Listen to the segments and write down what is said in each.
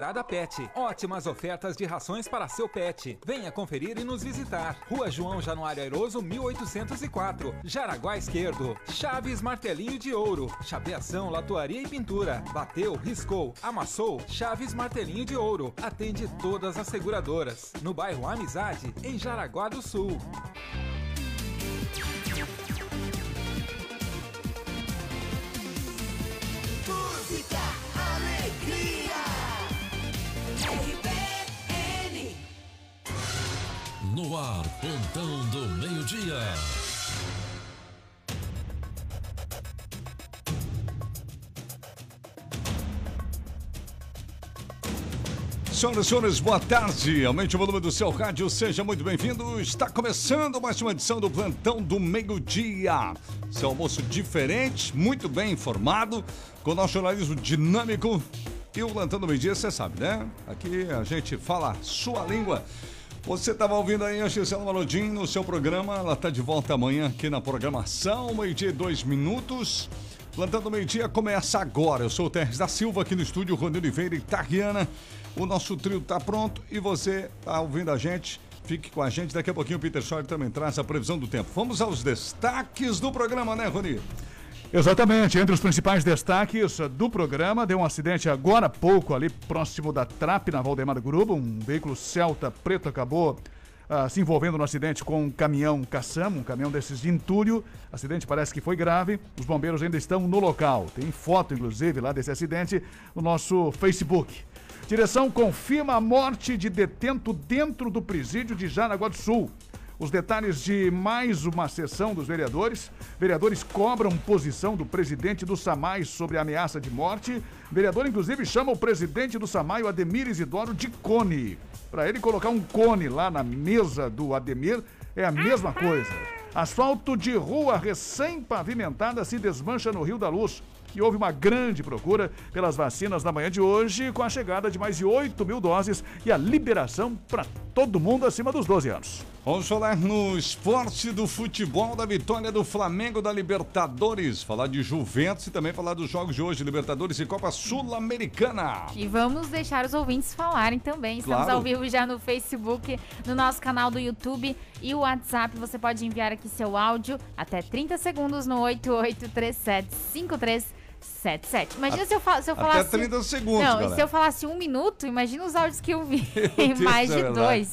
Parada Pet. Ótimas ofertas de rações para seu pet. Venha conferir e nos visitar. Rua João Januário Airoso, 1804. Jaraguá Esquerdo. Chaves Martelinho de Ouro. Chapeação, latuaria e pintura. Bateu, riscou, amassou. Chaves Martelinho de Ouro. Atende todas as seguradoras. No bairro Amizade, em Jaraguá do Sul. No ar, Pontão do Meio-Dia. Senhoras e senhores, boa tarde. Aumente o volume do seu rádio, seja muito bem-vindo. Está começando mais uma edição do Plantão do Meio-Dia. Seu almoço diferente, muito bem informado, com nosso jornalismo dinâmico. E o Plantão do Meio-Dia, você sabe, né? Aqui a gente fala sua língua. Você estava ouvindo aí a Gisela Malodim no seu programa. Ela está de volta amanhã aqui na programação, meio-dia e dois minutos. Plantão do Meio-Dia começa agora. Eu sou o Terres da Silva aqui no estúdio, Rony Oliveira e Tariana. O nosso trio está pronto e você está ouvindo a gente. Fique com a gente. Daqui a pouquinho o Peter Schor também traz a previsão do tempo. Vamos aos destaques do programa, né, Rony? Exatamente, entre os principais destaques do programa, deu um acidente agora há pouco ali próximo da Trap, na Valdemar do Grupo. Um veículo Celta preto acabou ah, se envolvendo no acidente com um caminhão caçamo, um caminhão desses de entulho. Acidente parece que foi grave, os bombeiros ainda estão no local. Tem foto, inclusive, lá desse acidente no nosso Facebook. Direção confirma a morte de detento dentro do presídio de Jaraguá do Sul. Os detalhes de mais uma sessão dos vereadores. Vereadores cobram posição do presidente do SAMAI sobre a ameaça de morte. Vereador, inclusive, chama o presidente do SAMAI, o Ademir Isidoro, de cone. Para ele colocar um cone lá na mesa do Ademir é a mesma coisa. Asfalto de rua recém-pavimentada se desmancha no Rio da Luz. E houve uma grande procura pelas vacinas na manhã de hoje, com a chegada de mais de 8 mil doses e a liberação para todo mundo acima dos 12 anos. Vamos falar no esporte do futebol da vitória do Flamengo da Libertadores. Falar de Juventus e também falar dos jogos de hoje, Libertadores e Copa Sul-Americana. E vamos deixar os ouvintes falarem também. Estamos Claro. ao vivo já no Facebook, no nosso canal do YouTube e o WhatsApp. Você pode enviar aqui seu áudio até 30 segundos no 88375377. Imagina se eu, fa se eu Até falasse. 30 segundos, Não, e galera. se eu falasse um minuto, imagina os áudios que eu vi. Mais é de dois.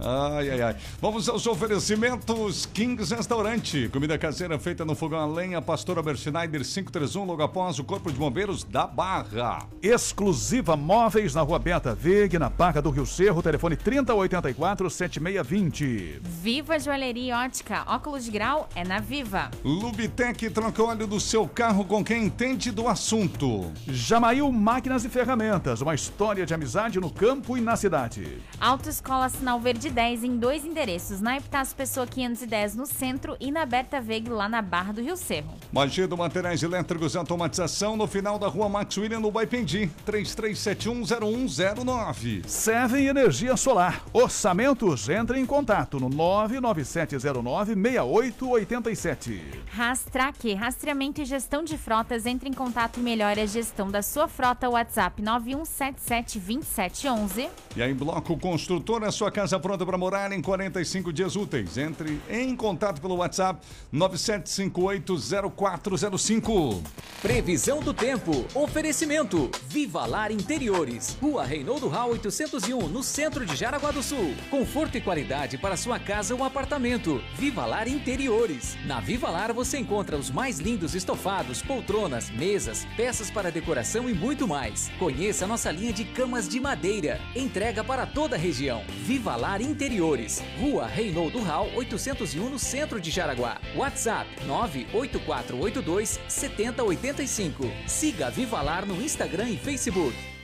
Ai, ai, ai. Vamos aos oferecimentos Kings Restaurante. Comida caseira feita no fogão a lenha, Pastor Albert Schneider 531, logo após o Corpo de Bombeiros da Barra. Exclusiva Móveis na Rua Beta Veg, na Barra do Rio Cerro, telefone 3084-7620. Viva Joalheria Ótica. Óculos de grau é na Viva. Lubitec troca o óleo do seu carro com quem entende do assunto. Jamail Máquinas e Ferramentas, uma história de amizade no campo e na cidade. Autoescola Sinal Verde 10 em dois endereços, na Epitácio Pessoa 510 no centro e na Berta Veg lá na Barra do Rio Cerro. Magia do Materiais Elétricos e Automatização no final da rua Max William no Baipendi. 33710109. Seven Energia Solar. Orçamentos, entre em contato no 99709-6887. Rastraque, rastreamento e gestão de frotas, entre em contato e melhore a gestão da sua frota. WhatsApp 91772711. E aí, Bloco Construtor, a sua casa pronta para morar em 45 dias úteis. Entre em contato pelo WhatsApp 97580405. Previsão do tempo. Oferecimento. Viva Lar Interiores. Rua Reinaldo Rau 801, no centro de Jaraguá do Sul. Conforto e qualidade para sua casa ou apartamento. Viva Lar Interiores. Na Viva Lar você encontra os mais lindos estofados, poltronas, mesas, peças para decoração e muito mais. Conheça a nossa linha de camas de madeira. Entrega para toda a região. Viva Lar Interiores. Rua Reinaldo Rau 801, no centro de Jaraguá. WhatsApp 98482 7085. Siga Viva Lar no Instagram e Facebook.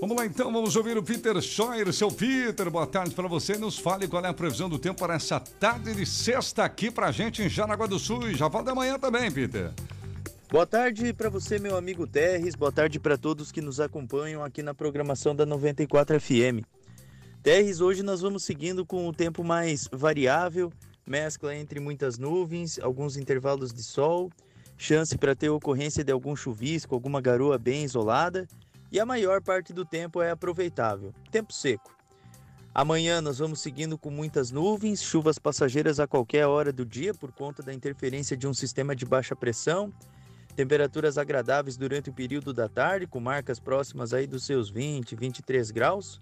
Vamos lá então, vamos ouvir o Peter Scheuer. Seu Peter, boa tarde para você. Nos fale qual é a previsão do tempo para essa tarde de sexta aqui pra gente em Jaraguá do Sul. E já fala da manhã também, Peter. Boa tarde para você, meu amigo Terres. Boa tarde para todos que nos acompanham aqui na programação da 94 FM. Terres, hoje nós vamos seguindo com o tempo mais variável, mescla entre muitas nuvens, alguns intervalos de sol, chance para ter ocorrência de algum chuvisco, alguma garoa bem isolada, e a maior parte do tempo é aproveitável. Tempo seco. Amanhã nós vamos seguindo com muitas nuvens, chuvas passageiras a qualquer hora do dia por conta da interferência de um sistema de baixa pressão, temperaturas agradáveis durante o período da tarde, com marcas próximas aí dos seus 20, 23 graus.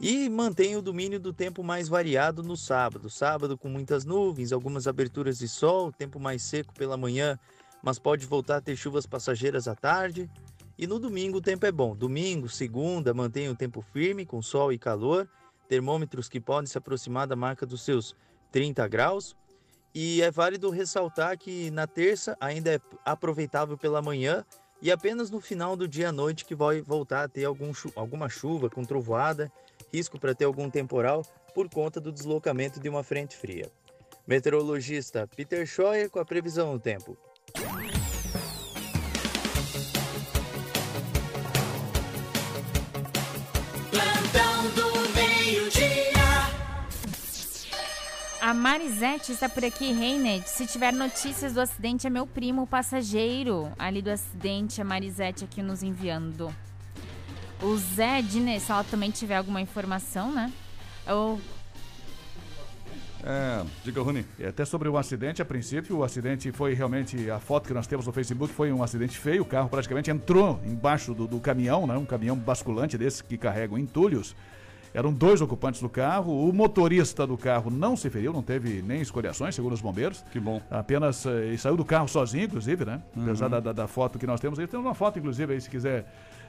E mantém o domínio do tempo mais variado no sábado. Sábado com muitas nuvens, algumas aberturas de sol, tempo mais seco pela manhã, mas pode voltar a ter chuvas passageiras à tarde. E no domingo o tempo é bom. Domingo, segunda, mantém o tempo firme, com sol e calor. Termômetros que podem se aproximar da marca dos seus 30 graus. E é válido ressaltar que na terça ainda é aproveitável pela manhã e apenas no final do dia à noite que vai voltar a ter algum chu alguma chuva com trovoada, risco para ter algum temporal por conta do deslocamento de uma frente fria. Meteorologista Peter Scheuer com a previsão do tempo. A Marisete está por aqui, Reined. Se tiver notícias do acidente, é meu primo, o passageiro ali do acidente, a Marisete aqui nos enviando. O Zé se ela também tiver alguma informação, né? Ou É, diga, Rony. E até sobre o acidente, a princípio, o acidente foi realmente. A foto que nós temos no Facebook foi um acidente feio. O carro praticamente entrou embaixo do, do caminhão, né? Um caminhão basculante desse que carregam entulhos. Eram dois ocupantes do carro. O motorista do carro não se feriu, não teve nem escoriações, segundo os bombeiros. Que bom. Apenas eh, e saiu do carro sozinho, inclusive, né? Apesar da, da- da foto que nós temos aí. Temos uma foto, inclusive, aí, se quiser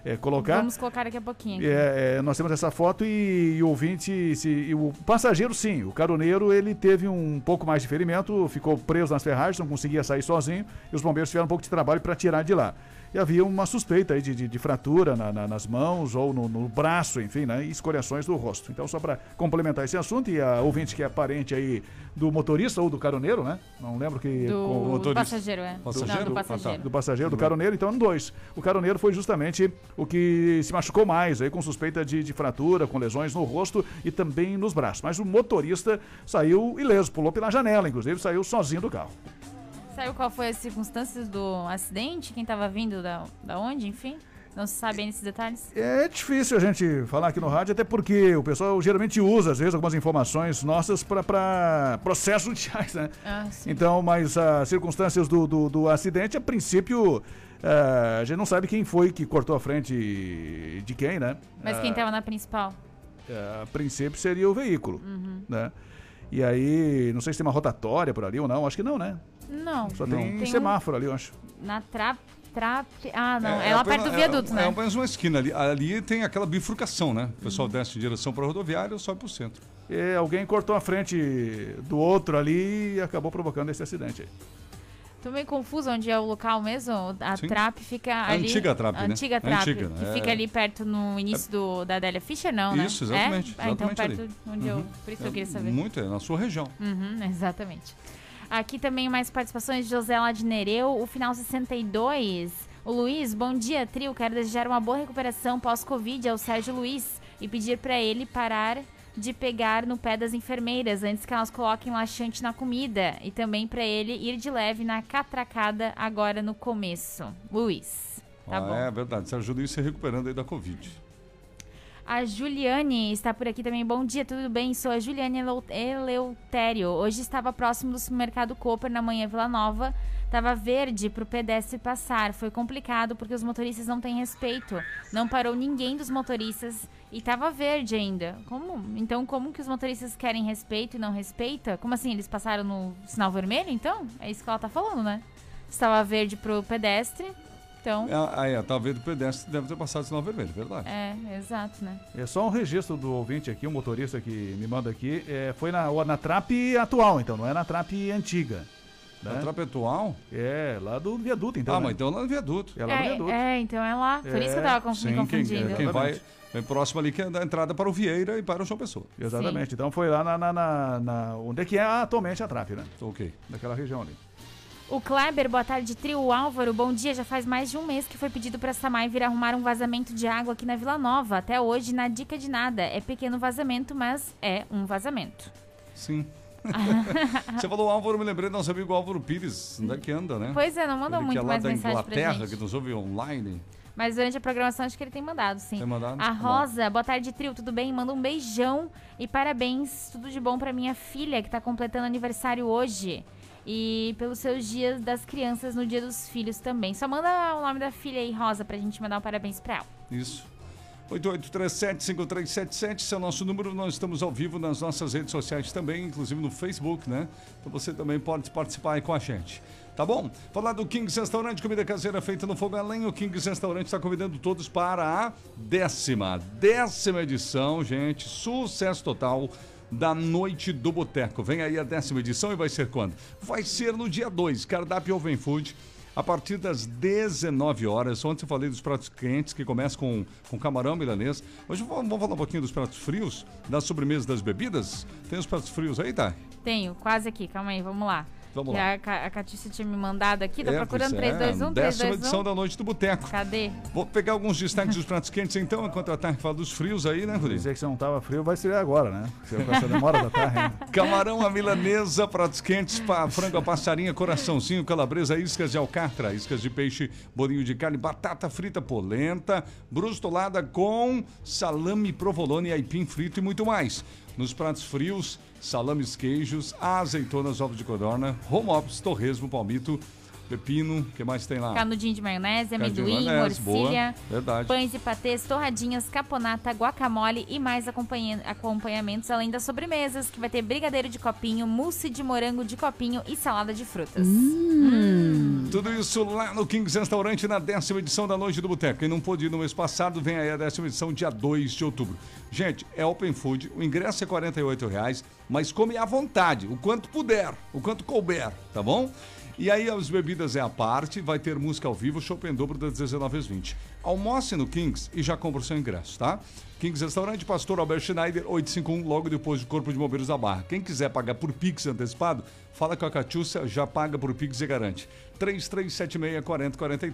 eh, colocar. vamos colocar daqui a pouquinho. É, é, nós temos essa foto e, e o ouvinte, se, e o passageiro sim, o caroneiro ele teve um pouco mais de ferimento, ficou preso nas ferragens, não conseguia sair sozinho e os bombeiros tiveram um pouco de trabalho para tirar de lá. E havia uma suspeita aí de, de- de fratura na- na- nas mãos ou no, no braço, enfim, né, e escoriações do rosto. Então só para complementar esse assunto e a ouvinte que é parente aí do motorista ou do caroneiro, né? Não lembro que Do com- motorista. passageiro, é. Passageiro? Não, do Ah, tá. passageiro. do passageiro, do caroneiro, então dois. O caroneiro foi justamente o que se machucou mais, aí com suspeita de, de fratura, com lesões no rosto e também nos braços. Mas o motorista saiu ileso, pulou pela janela, inclusive, saiu sozinho do carro. Sabe qual foi as circunstâncias do acidente? Quem estava vindo da, da onde, enfim? Não se sabe esses detalhes? É difícil a gente falar aqui no rádio, até porque o pessoal geralmente usa, às vezes, algumas informações nossas para processos judiciais, né? Ah, sim. Então, mas as circunstâncias do, do, do acidente, a princípio, eh, a gente não sabe quem foi que cortou a frente de quem, né? Mas quem estava na principal? É, a princípio seria o veículo, Uhum. né? E aí, não sei se tem uma rotatória por ali ou não, acho que não, né? Não. Só tem, Tem um- semáforo ali, eu acho. Na trap... trap... Ah, não. É, É, lá apenas- perto do viaduto, é, né? É apenas uma esquina ali. Ali tem aquela bifurcação, né? O pessoal desce em direção para a rodoviária ou sobe para o centro. E alguém cortou a frente do outro ali e acabou provocando esse acidente aí. Tô meio confuso onde é o local mesmo. A Sim. trap fica A ali. antiga trap, a né? antiga trap. antiga, que é. fica ali perto no início do, da Adélia Fischer, não, né? Isso, exatamente, É? Ah, então exatamente perto ali. onde eu. Uhum. Por isso que eu queria É saber. Muito, é na sua região. Uhum, exatamente. Aqui também mais participações de José lá de Nereu, o final 62. O Luiz, bom dia, trio. Quero desejar uma boa recuperação pós-Covid ao Sérgio Luiz e pedir pra ele parar de pegar no pé das enfermeiras antes que elas coloquem laxante na comida e também pra ele ir de leve na catracada agora no começo. Luiz. Tá ah, bom. É verdade. Sérgio Luiz se recuperando aí da Covid. A Juliane está por aqui também. Bom dia, tudo bem? Sou a Juliane Eleu- Eleutério. Hoje estava próximo do supermercado Cooper, na manhã Vila Nova. Tava verde para o pedestre passar. Foi complicado porque os motoristas não têm respeito. Não parou ninguém dos motoristas e tava verde ainda. Como? Então, como que os motoristas querem respeito e não respeita? Como assim? Eles passaram no sinal vermelho, então? É isso que ela tá falando, né? Estava verde pro pedestre. Então, Ah, é, talvez o pedestre deve ter passado o sinal vermelho, verdade. é, exato, né? É só um registro do ouvinte aqui, um motorista que me manda aqui. É, foi na, na trap atual, então, não é na trap antiga. Né? Na trapa atual? É, lá do viaduto, então. ah, né? mas então lá no viaduto. É lá no viaduto. É, é, então é lá. Por isso que eu tava conf- me Sim, quem, confundindo. quem vai, vem próximo ali que é da entrada para o Vieira e para o João Pessoa. Exatamente. Então foi lá na, na- na- na- onde é que é atualmente a trap, né? Ok. Daquela região ali. O Kleber, boa tarde, trio. O Álvaro, bom dia. Já faz mais de um mês que foi pedido pra Samai vir arrumar um vazamento de água aqui na Vila Nova. Até hoje, na dica de nada. É pequeno vazamento, mas é um vazamento. Sim. Você falou Álvaro, me lembrei do nosso amigo Álvaro Pires. Onde é que anda, né? Pois é, não mandou Ele que muito é lá mais da mensagem Inglaterra, que nos ouve online. Mas durante a programação acho que ele tem mandado, sim. Tem mandado? A Tá. Rosa, boa tarde, trio, tudo bem? Manda um beijão e parabéns, tudo de bom pra minha filha que tá completando aniversário hoje. E pelos seus dias das crianças no dia dos filhos também. Só manda o nome da filha aí, Rosa, pra gente mandar um parabéns pra ela. Isso. 8837-5377, esse é o nosso número. Nós estamos ao vivo nas nossas redes sociais também, inclusive no Facebook, né? Então você também pode participar aí com a gente. Tá bom? Falar do Kings Restaurante, comida caseira feita no fogo a lenha. O Kings Restaurante está convidando todos para a décima, décima edição, gente. Sucesso total da Noite do Boteco. Vem aí a décima edição e vai ser quando? Vai ser no dia 2, cardápio Oven Food. A partir das 19 horas, ontem eu falei dos pratos quentes que começam com, com camarão milanês. Hoje vamos falar um pouquinho dos pratos frios, das sobremesas das bebidas. Tem os pratos frios aí, tá? Tenho, quase aqui, calma aí, vamos lá. Vamos lá. A, a Catícia tinha me mandado aqui, tô É, procurando pois é, 321, Décima 321. edição da Noite do Boteco. Cadê? Vou pegar alguns destaques dos pratos quentes então, enquanto a Tarde fala dos frios aí, né, Rodrigo? Dizer que se não tava frio, vai ser agora, né? Se com essa demora da tarde, hein? Camarão à milanesa, pratos quentes, pa, frango a passarinha, coraçãozinho, calabresa, iscas de alcatra, iscas de peixe, bolinho de carne, batata frita, polenta, brustolada com salame provolone, aipim frito e muito mais. Nos pratos frios, salames, queijos, azeitonas, ovos de codorna, home office, torresmo, palmito, pepino, o que mais tem lá? Canudinho de maionese, Canudinho amendoim, maionese, morcilha, Verdade. pães e patês, torradinhas, caponata, guacamole e mais acompanha- acompanhamentos, além das sobremesas, que vai ter brigadeiro de copinho, mousse de morango de copinho e salada de frutas. Tudo isso lá no Kings Restaurante na décima edição da Noite do Boteco. Quem não pôde ir no mês passado, vem aí a décima edição, dia 2 de outubro. Gente, é open food, o ingresso é 48 reais, mas come à vontade, o quanto puder, o quanto couber, tá bom? E aí as bebidas é a parte, vai ter música ao vivo, show em dobro das 19 às 20. Almoce no Kings e já compra o seu ingresso, tá? Kings Restaurante, Pastor Albert Schneider, 851, logo depois do Corpo de Bombeiros da Barra. Quem quiser pagar por Pix antecipado, fala com a Catiúcia, já paga por Pix e garante. 3376-4043,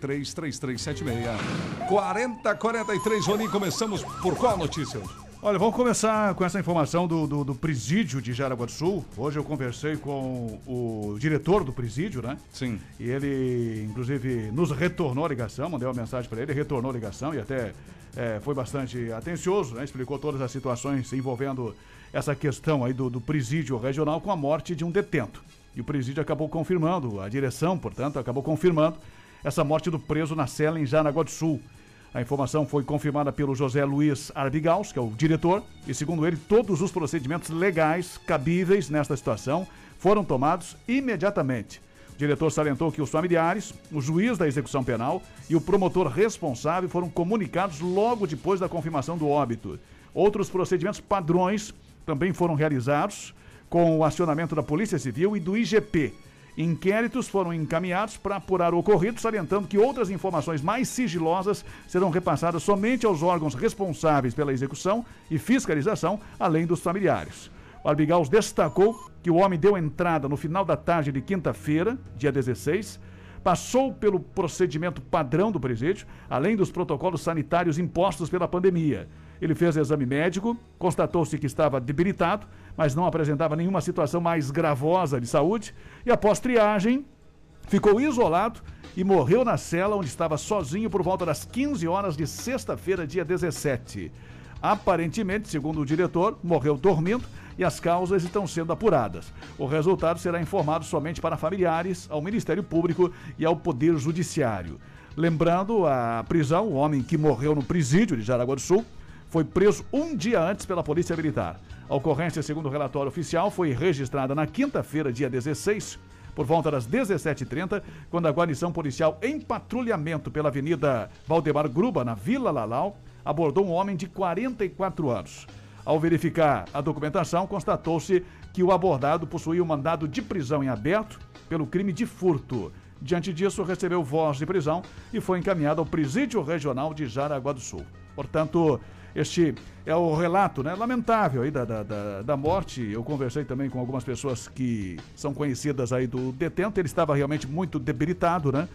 3376-4043. Rolim, começamos por qual notícia hoje? Olha, vamos começar com essa informação do, do, do presídio de Jaraguá do Sul. Hoje eu conversei com o diretor do presídio, né? Sim. E ele, inclusive, nos retornou a ligação, mandei uma mensagem para ele, retornou a ligação e até eh, foi bastante atencioso, né? Explicou todas as situações envolvendo essa questão aí do, do presídio regional com a morte de um detento. E o presídio acabou confirmando, a direção, portanto, acabou confirmando essa morte do preso na cela em Jaraguá do Sul. A informação foi confirmada pelo José Luiz Arbigaus, que é o diretor, e segundo ele, todos os procedimentos legais cabíveis nesta situação foram tomados imediatamente. O diretor salientou que os familiares, o juiz da execução penal e o promotor responsável foram comunicados logo depois da confirmação do óbito. Outros procedimentos padrões também foram realizados com o acionamento da Polícia Civil e do IGP. Inquéritos foram encaminhados para apurar o ocorrido, salientando que outras informações mais sigilosas serão repassadas somente aos órgãos responsáveis pela execução e fiscalização, além dos familiares. O Arbigaus destacou que o homem deu entrada no final da tarde de quinta-feira, dia 16, passou pelo procedimento padrão do presídio, além dos protocolos sanitários impostos pela pandemia. Ele fez exame médico, constatou-se que estava debilitado, mas não apresentava nenhuma situação mais gravosa de saúde, e após triagem, ficou isolado e morreu na cela onde estava sozinho por volta das 15 horas de sexta-feira, dia 17. Aparentemente, segundo o diretor, morreu dormindo e as causas estão sendo apuradas. O resultado será informado somente para familiares, ao Ministério Público e ao Poder Judiciário. Lembrando, a prisão, o homem que morreu no presídio de Jaraguá do Sul, foi preso um dia antes pela Polícia Militar. A ocorrência, segundo o relatório oficial, foi registrada na quinta-feira, dia 16, por volta das 17h30, quando a guarnição policial em patrulhamento pela Avenida Valdemar Gruba, na Vila Lalau, abordou um homem de 44 anos. Ao verificar a documentação, constatou-se que o abordado possuía um mandado de prisão em aberto pelo crime de furto. Diante disso, recebeu voz de prisão e foi encaminhado ao Presídio Regional de Jaraguá do Sul. Portanto, este é o relato né, lamentável aí da, da, da, da morte. Eu conversei também com algumas pessoas que são conhecidas aí do detento. Ele estava realmente muito debilitado, né?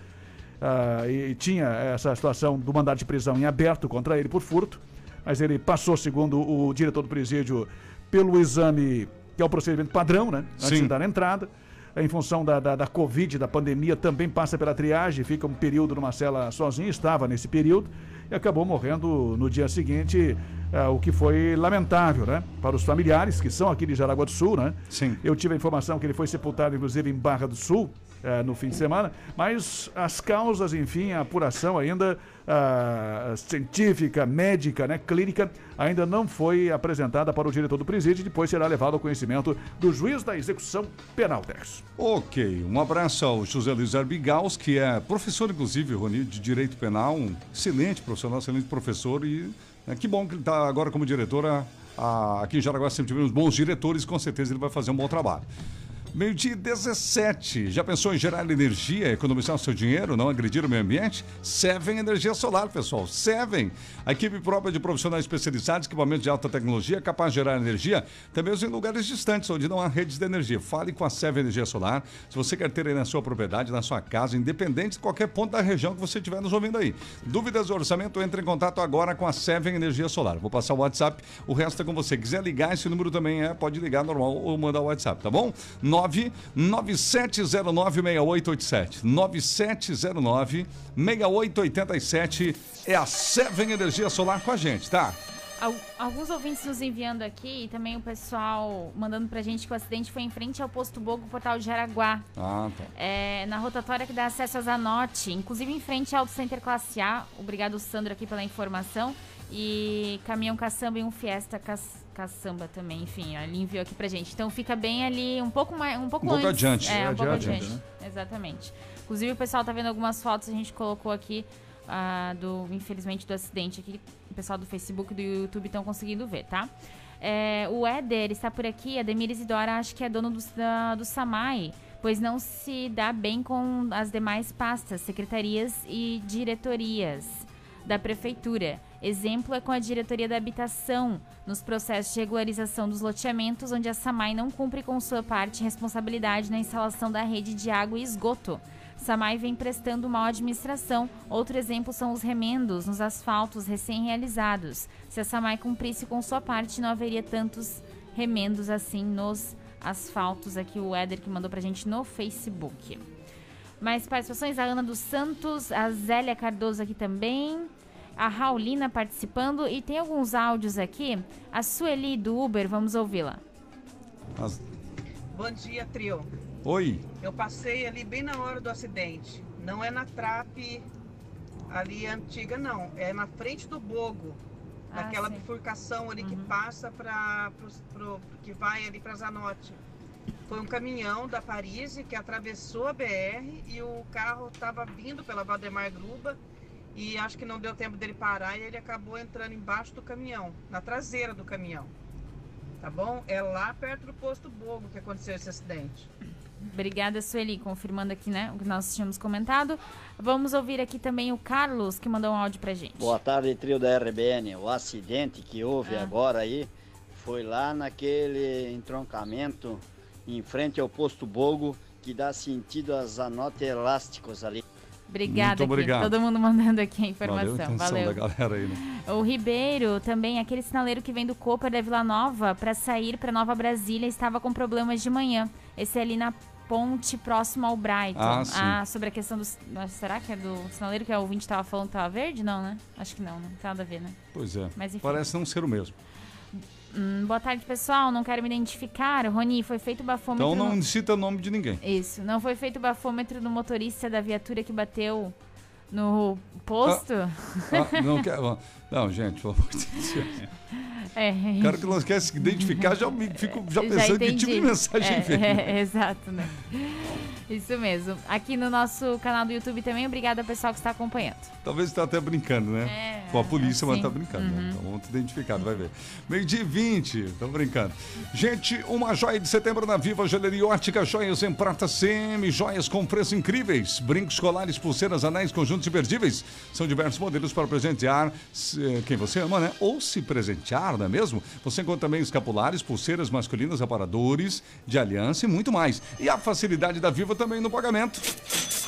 Ah, e tinha essa situação do mandado de prisão em aberto contra ele por furto. Mas ele passou, segundo o diretor do presídio, pelo exame, que é o procedimento padrão, né? Antes Sim. de dar a entrada. em função da, da, da Covid, da pandemia, também passa pela triagem, fica um período numa cela sozinho, estava nesse período e acabou morrendo no dia seguinte, eh, o que foi lamentável, né? Para os familiares, que são aqui de Jaraguá do Sul, né? Sim. Eu tive a informação que ele foi sepultado, inclusive, em Barra do Sul, eh, no fim de semana, mas as causas, enfim, a apuração ainda ah, científica, médica, né, clínica, ainda não foi apresentada para o diretor do presídio e depois será levado ao conhecimento do juiz da execução penal, Tex. Ok, um abraço ao José Luiz Arbigaus, que é professor, inclusive, Rony, de Direito Penal, um excelente profissional, excelente professor e né, que bom que ele está agora como diretor. aqui em Jaraguá sempre tivemos bons diretores, com certeza ele vai fazer um bom trabalho. Meio-dia 17. Já pensou em gerar energia, economizar o seu dinheiro, não agredir o meio ambiente? Seven Energia Solar, pessoal. Seven. A equipe própria de profissionais especializados, equipamentos de alta tecnologia, capaz de gerar energia, mesmo em lugares distantes, onde não há redes de energia. Fale com a Seven Energia Solar. Se você quer ter aí na sua propriedade, na sua casa, independente de qualquer ponto da região que você estiver nos ouvindo aí. Dúvidas do orçamento, entre em contato agora com a Seven Energia Solar. Vou passar o WhatsApp, o resto é com você. Quiser ligar, esse número também é, pode ligar normal ou mandar o WhatsApp, tá bom? 997096887. 97096887 é a Seven Energia Solar com a gente, tá? Al- Alguns ouvintes nos enviando aqui e também o pessoal mandando pra gente que o acidente foi em frente ao posto Bogo, Portal de Araguá. Ah, tá. É, na rotatória que dá acesso a Zanotti, inclusive em frente ao Center Classe A. Obrigado, Sandro, aqui pela informação. E caminhão caçamba e um Fiesta cas- caçamba também, enfim, ele enviou aqui pra gente. Então fica bem ali, um pouco mais, um pouco Um pouco antes. adiante. É, um É, pouco adiante, adiante. Exatamente. Inclusive o pessoal tá vendo algumas fotos, a gente colocou aqui ah, do, infelizmente, do acidente aqui. O pessoal do Facebook e do YouTube estão conseguindo ver, tá? É, o Éder está por aqui, Ademir Isidora acho que é dono do, da- do Samai, pois não se dá bem com as demais pastas, secretarias e diretorias da prefeitura. Exemplo é com a diretoria da habitação, nos processos de regularização dos loteamentos, onde a Samai não cumpre com sua parte responsabilidade na instalação da rede de água e esgoto. Samai vem prestando mal administração. Outro exemplo são os remendos nos asfaltos recém-realizados. Se a Samai cumprisse com sua parte, não haveria tantos remendos assim nos asfaltos. Aqui o Éder que mandou pra gente no Facebook. Mais participações, a Ana dos Santos, a Zélia Cardoso aqui também, a Raulina participando e tem alguns áudios aqui. A Sueli do Uber, vamos ouvi-la. As- Bom dia, trio. Oi. Eu passei ali bem na hora do acidente. Não é na trape ali antiga, não. É na frente do Bogo. Ah, naquela sim. bifurcação ali que passa para que vai ali para Zanotti. Foi um caminhão da Paris que atravessou a BR e o carro estava vindo pela Valdemar Gruba e acho que não deu tempo dele parar e ele acabou entrando embaixo do caminhão, na traseira do caminhão. Tá bom? É lá perto do posto Bogo que aconteceu esse acidente. Obrigada, Sueli, confirmando aqui, né, o que nós tínhamos comentado. Vamos ouvir aqui também o Carlos, que mandou um áudio pra gente. Boa tarde, trio da RBN. O acidente que houve Ah. agora aí foi lá naquele entroncamento em frente ao posto Bogo que dá sentido a Zanote Elásticos ali. Obrigada, Muito aqui. obrigado. todo mundo mandando aqui a Valeu a informação. Valeu. da galera aí, né? O Ribeiro, também, aquele sinaleiro que vem do Cooper da Vila Nova para sair para Nova Brasília, estava com problemas de manhã. Esse é ali na ponte próximo ao Brighton. Ah, sim. sobre a questão do. Será que é do sinaleiro que o ouvinte estava falando que tava verde? Não, né? Acho que não, né? Não tem nada a ver, né? Pois é. Mas enfim. Parece não ser o mesmo. Hum, boa tarde, pessoal. Não quero me identificar. Roni, foi feito o bafômetro. Então não no- cita o nome de ninguém. Isso. Não foi feito o bafômetro no motorista da viatura que bateu no posto? Ah, não quer. Não, gente, pelo amor de Deus. É. O cara que não quer se identificar, já me fico já pensando que tipo de mensagem é, veio. é, exato, né? Isso mesmo. Aqui no nosso canal do YouTube também, obrigada ao pessoal que está acompanhando. Talvez está até brincando, né? É, Com a polícia, mas assim. tá brincando. né? Então vamos te identificar, vai ver. Meio dia e 20, tô brincando. Gente, uma joia de setembro na Viva Joalheria Ótica, joias em prata CM, joias com preços incríveis, brincos colares, pulseiras, anéis, conjuntos imperdíveis. São diversos modelos para presentear se- quem você ama, né? Ou se presentear, não é mesmo? Você encontra também escapulares, pulseiras masculinas, aparadores de aliança e muito mais. E a facilidade da Viva também no pagamento.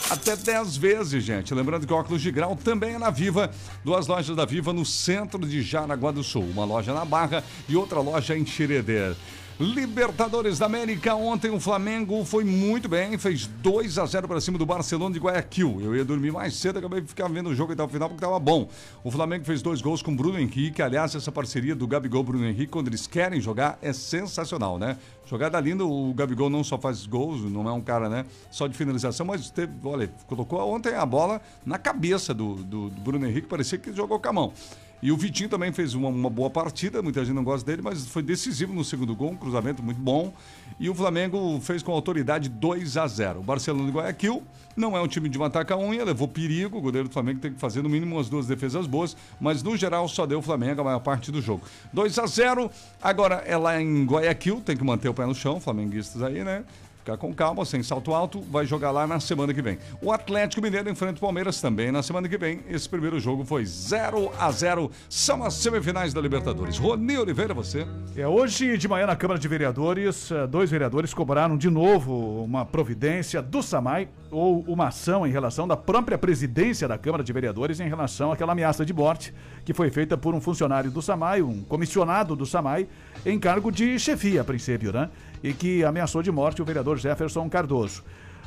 Até 10 vezes, gente. Lembrando que óculos de grau também é na Viva. Duas lojas da Viva no centro de Jaraguá do Sul. Uma loja na Barra e outra loja em Xereder. Libertadores da América, ontem o Flamengo foi muito bem, fez 2 a 0 para cima do Barcelona de Guayaquil. Eu ia dormir mais cedo, acabei de ficar vendo o jogo até o final porque estava bom. O Flamengo fez dois gols com Bruno Henrique, aliás, essa parceria do Gabigol Bruno Henrique, quando eles querem jogar, é sensacional, né? Jogada linda, o Gabigol não só faz gols, não é um cara, né, só de finalização, mas teve, olha, colocou ontem a bola na cabeça do, do, do Bruno Henrique, parecia que jogou com a mão. E o Vitinho também fez uma, uma, boa partida, muita gente não gosta dele, mas foi decisivo no segundo gol, um cruzamento muito bom. E o Flamengo fez com autoridade 2 a 0 O Barcelona de Guayaquil não é um time de matar a unha, levou perigo, o goleiro do Flamengo tem que fazer no mínimo umas duas defesas boas, mas no geral só deu o Flamengo a maior parte do jogo. 2 a 0 agora é lá em Guayaquil, tem que manter o pé no chão, flamenguistas aí, né? Ficar com calma, sem salto alto, vai jogar lá na semana que vem. O Atlético Mineiro enfrenta o Palmeiras também na semana que vem. Esse primeiro jogo foi 0 a 0 São as semifinais da Libertadores. Rony Oliveira, você. É, hoje de manhã na Câmara de Vereadores, eh, dois vereadores cobraram de novo uma providência do SAMAI ou uma ação em relação da própria presidência da Câmara de Vereadores em relação àquela ameaça de morte que foi feita por um funcionário do SAMAI, um comissionado do SAMAI, em cargo de chefia, a princípio, né? E que ameaçou de morte o vereador Jefferson Cardoso.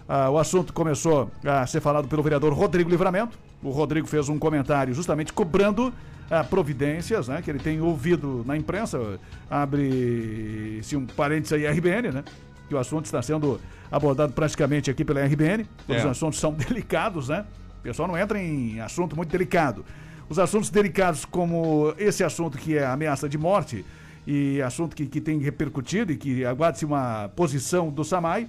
Ah, o assunto começou a ser falado pelo vereador Rodrigo Livramento. O Rodrigo fez um comentário justamente cobrando ah, providências, né, que ele tem ouvido na imprensa. Abre-se um parênteses aí, RBN, né? Que o assunto está sendo abordado praticamente aqui pela RBN. Os É. assuntos são delicados, né? O pessoal não entra em assunto muito delicado. Os assuntos delicados, como esse assunto que é a ameaça de morte, e assunto que, que tem repercutido e que aguarde-se uma posição do SAMAI.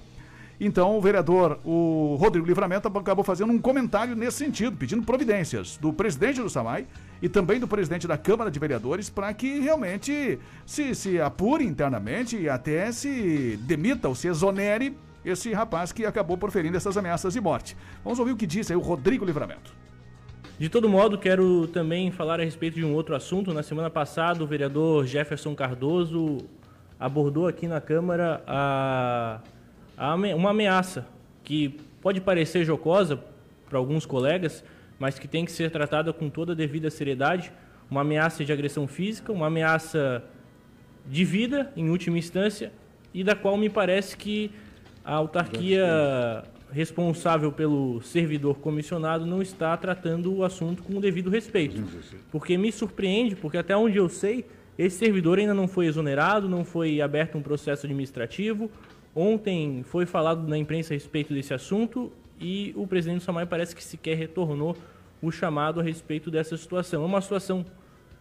Então, o vereador, o Rodrigo Livramento, acabou fazendo um comentário nesse sentido, pedindo providências do presidente do SAMAI e também do presidente da Câmara de Vereadores para que realmente se, se apure internamente e até se demita ou se exonere esse rapaz que acabou proferindo essas ameaças de morte. Vamos ouvir o que disse aí o Rodrigo Livramento. De todo modo, quero também falar a respeito de um outro assunto. Na semana passada, o vereador Jefferson Cardoso abordou aqui na Câmara a, a uma ameaça que pode parecer jocosa para alguns colegas, mas que tem que ser tratada com toda a devida seriedade. Uma ameaça de agressão física, uma ameaça de vida, em última instância, e da qual me parece que a autarquia responsável pelo servidor comissionado não está tratando o assunto com o devido respeito. Porque me surpreende, porque até onde eu sei, esse servidor ainda não foi exonerado, não foi aberto um processo administrativo. Ontem foi falado na imprensa a respeito desse assunto e o presidente do SAMAI parece que sequer retornou o chamado a respeito dessa situação. É uma situação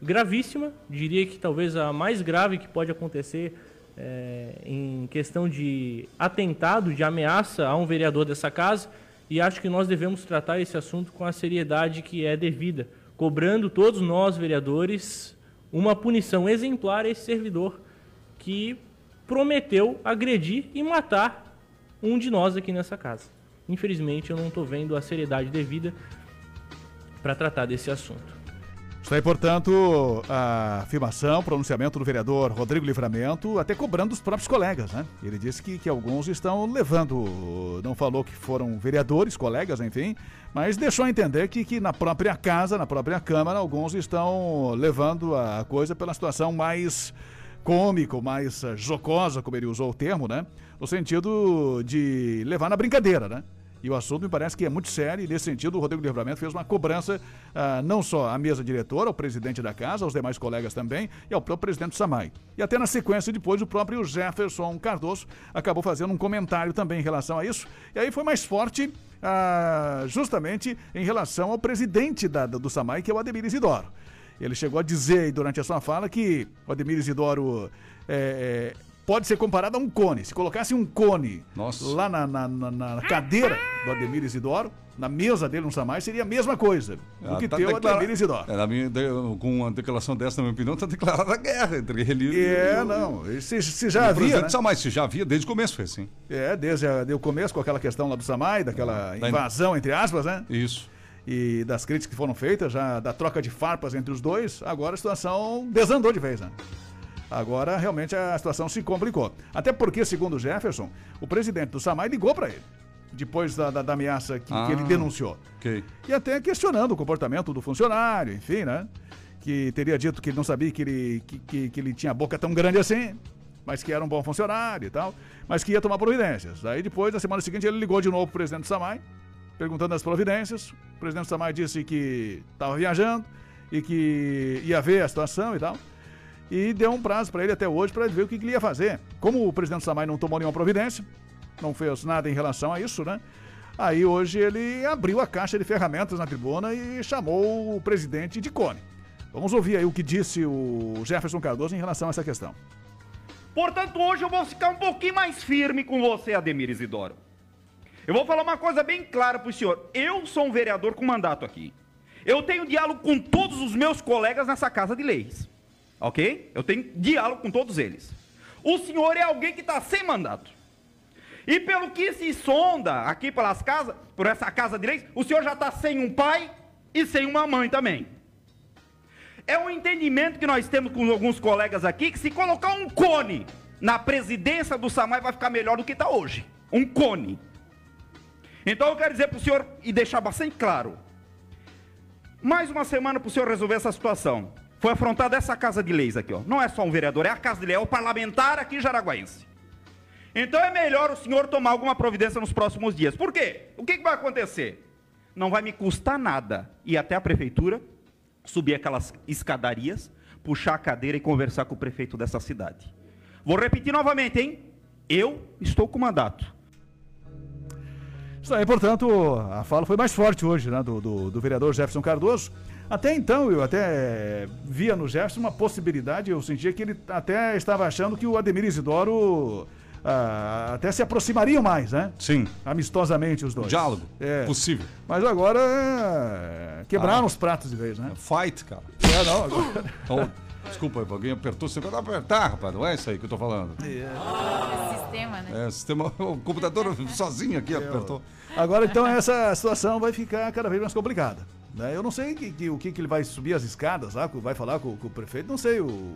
gravíssima, diria que talvez a mais grave que pode acontecer é, em questão de atentado, de ameaça a um vereador dessa casa, e acho que nós devemos tratar esse assunto com a seriedade que é devida, cobrando todos nós, vereadores, uma punição exemplar a esse servidor que prometeu agredir e matar um de nós aqui nessa casa. Infelizmente, eu não estou vendo a seriedade devida para tratar desse assunto. Está aí, portanto, a afirmação, pronunciamento do vereador Rodrigo Livramento, até cobrando os próprios colegas, né? Ele disse que, que alguns estão levando, não falou que foram vereadores, colegas, enfim, mas deixou entender que, que na própria casa, na própria Câmara, alguns estão levando a coisa pela situação mais cômica, mais jocosa, como ele usou o termo, né? No sentido de levar na brincadeira, né? E o assunto me parece que é muito sério, e nesse sentido o Rodrigo Livramento fez uma cobrança ah, não só à mesa diretora, ao presidente da casa, aos demais colegas também, e ao próprio presidente do SAMAI. E até na sequência, depois, o próprio Jefferson Cardoso acabou fazendo um comentário também em relação a isso. E aí foi mais forte ah, justamente em relação ao presidente da- do SAMAI, que é o Ademir Isidoro. Ele chegou a dizer durante a sua fala que o Ademir Isidoro é, pode ser comparado a um cone. Se colocasse um cone lá na, na- na- na cadeira do Ademir Isidoro, na mesa dele no Samai, seria a mesma coisa do Ah, que tá ter o declara- Ademir Isidoro. É, na minha, com uma declaração dessa, na minha opinião, está declarada a guerra entre ele e É, o- não. Se, se já o havia. Né? Samai, se já havia, desde o começo foi assim. É, desde a- desde o começo, com aquela questão lá do Samai, daquela Da- invasão, entre aspas, né? Isso. E das críticas que foram feitas, já da troca de farpas entre os dois, agora a situação desandou de vez, né? Agora realmente a situação se complicou. Até porque, segundo o Jefferson, o presidente do Samai ligou para ele. Depois da, da- da ameaça que, que ele Ah. denunciou. Ok. E até questionando o comportamento do funcionário, enfim, né? Que teria dito que ele não sabia que ele, que, que, que ele tinha a boca tão grande assim. mas que era um bom funcionário e tal, mas que ia tomar providências. Aí depois, na semana seguinte, ele ligou de novo pro presidente Samai, perguntando as providências. O presidente Samai disse que estava viajando e que ia ver a situação e tal. E deu um prazo para ele até hoje para ver o que, que ele ia fazer. Como o presidente Samai não tomou nenhuma providência, não fez nada em relação a isso, né? Aí hoje ele abriu a caixa de ferramentas na tribuna e chamou o presidente de cone. Vamos ouvir aí o que disse o Jefferson Cardoso em relação a essa questão. Portanto, hoje eu vou ficar um pouquinho mais firme com você, Ademir Isidoro. Eu vou falar uma coisa bem clara para o senhor. Eu sou um vereador com mandato aqui. Eu tenho diálogo com todos os meus colegas nessa casa de leis. Ok? Eu tenho diálogo com todos eles. O senhor é alguém que está sem mandato. E pelo que se sonda aqui pelas casas, por essa casa leis, o senhor já está sem um pai e sem uma mãe também. É um entendimento que nós temos com alguns colegas aqui que se colocar um cone na presidência do Samai vai ficar melhor do que está hoje. Um cone. Então eu quero dizer para o senhor e deixar bastante claro. Mais uma semana para o senhor resolver essa situação. Foi afrontada essa casa de leis aqui, ó. Não é só um vereador, é a casa de leis, é o parlamentar aqui Jaraguaense. Então é melhor o senhor tomar alguma providência nos próximos dias. Por quê? O que, que vai acontecer? Não vai me custar nada ir até a prefeitura, subir aquelas escadarias, puxar a cadeira e conversar com o prefeito dessa cidade. Vou repetir novamente, hein? Eu estou com mandato. Isso aí, portanto, a fala foi mais forte hoje, né, do, do, do vereador Jefferson Cardoso. Até então, eu até via no Jefferson uma possibilidade, eu sentia que ele até estava achando que o Ademir Isidoro ah, até se aproximariam mais, né? Sim. Amistosamente os dois. Diálogo. É. Possível. Mas agora é, quebraram Ah. os pratos de vez, né? Fight, cara. É, não, agora... Então, desculpa, alguém apertou. Você vai apertar, rapaz. Não é isso aí que eu tô falando. Esse sistema, né? É, o sistema, o computador sozinho aqui apertou. Agora, então, essa situação vai ficar cada vez mais complicada. Né? Eu não sei que- que- o que, que ele vai subir as escadas lá, vai falar com, com o prefeito, não sei o.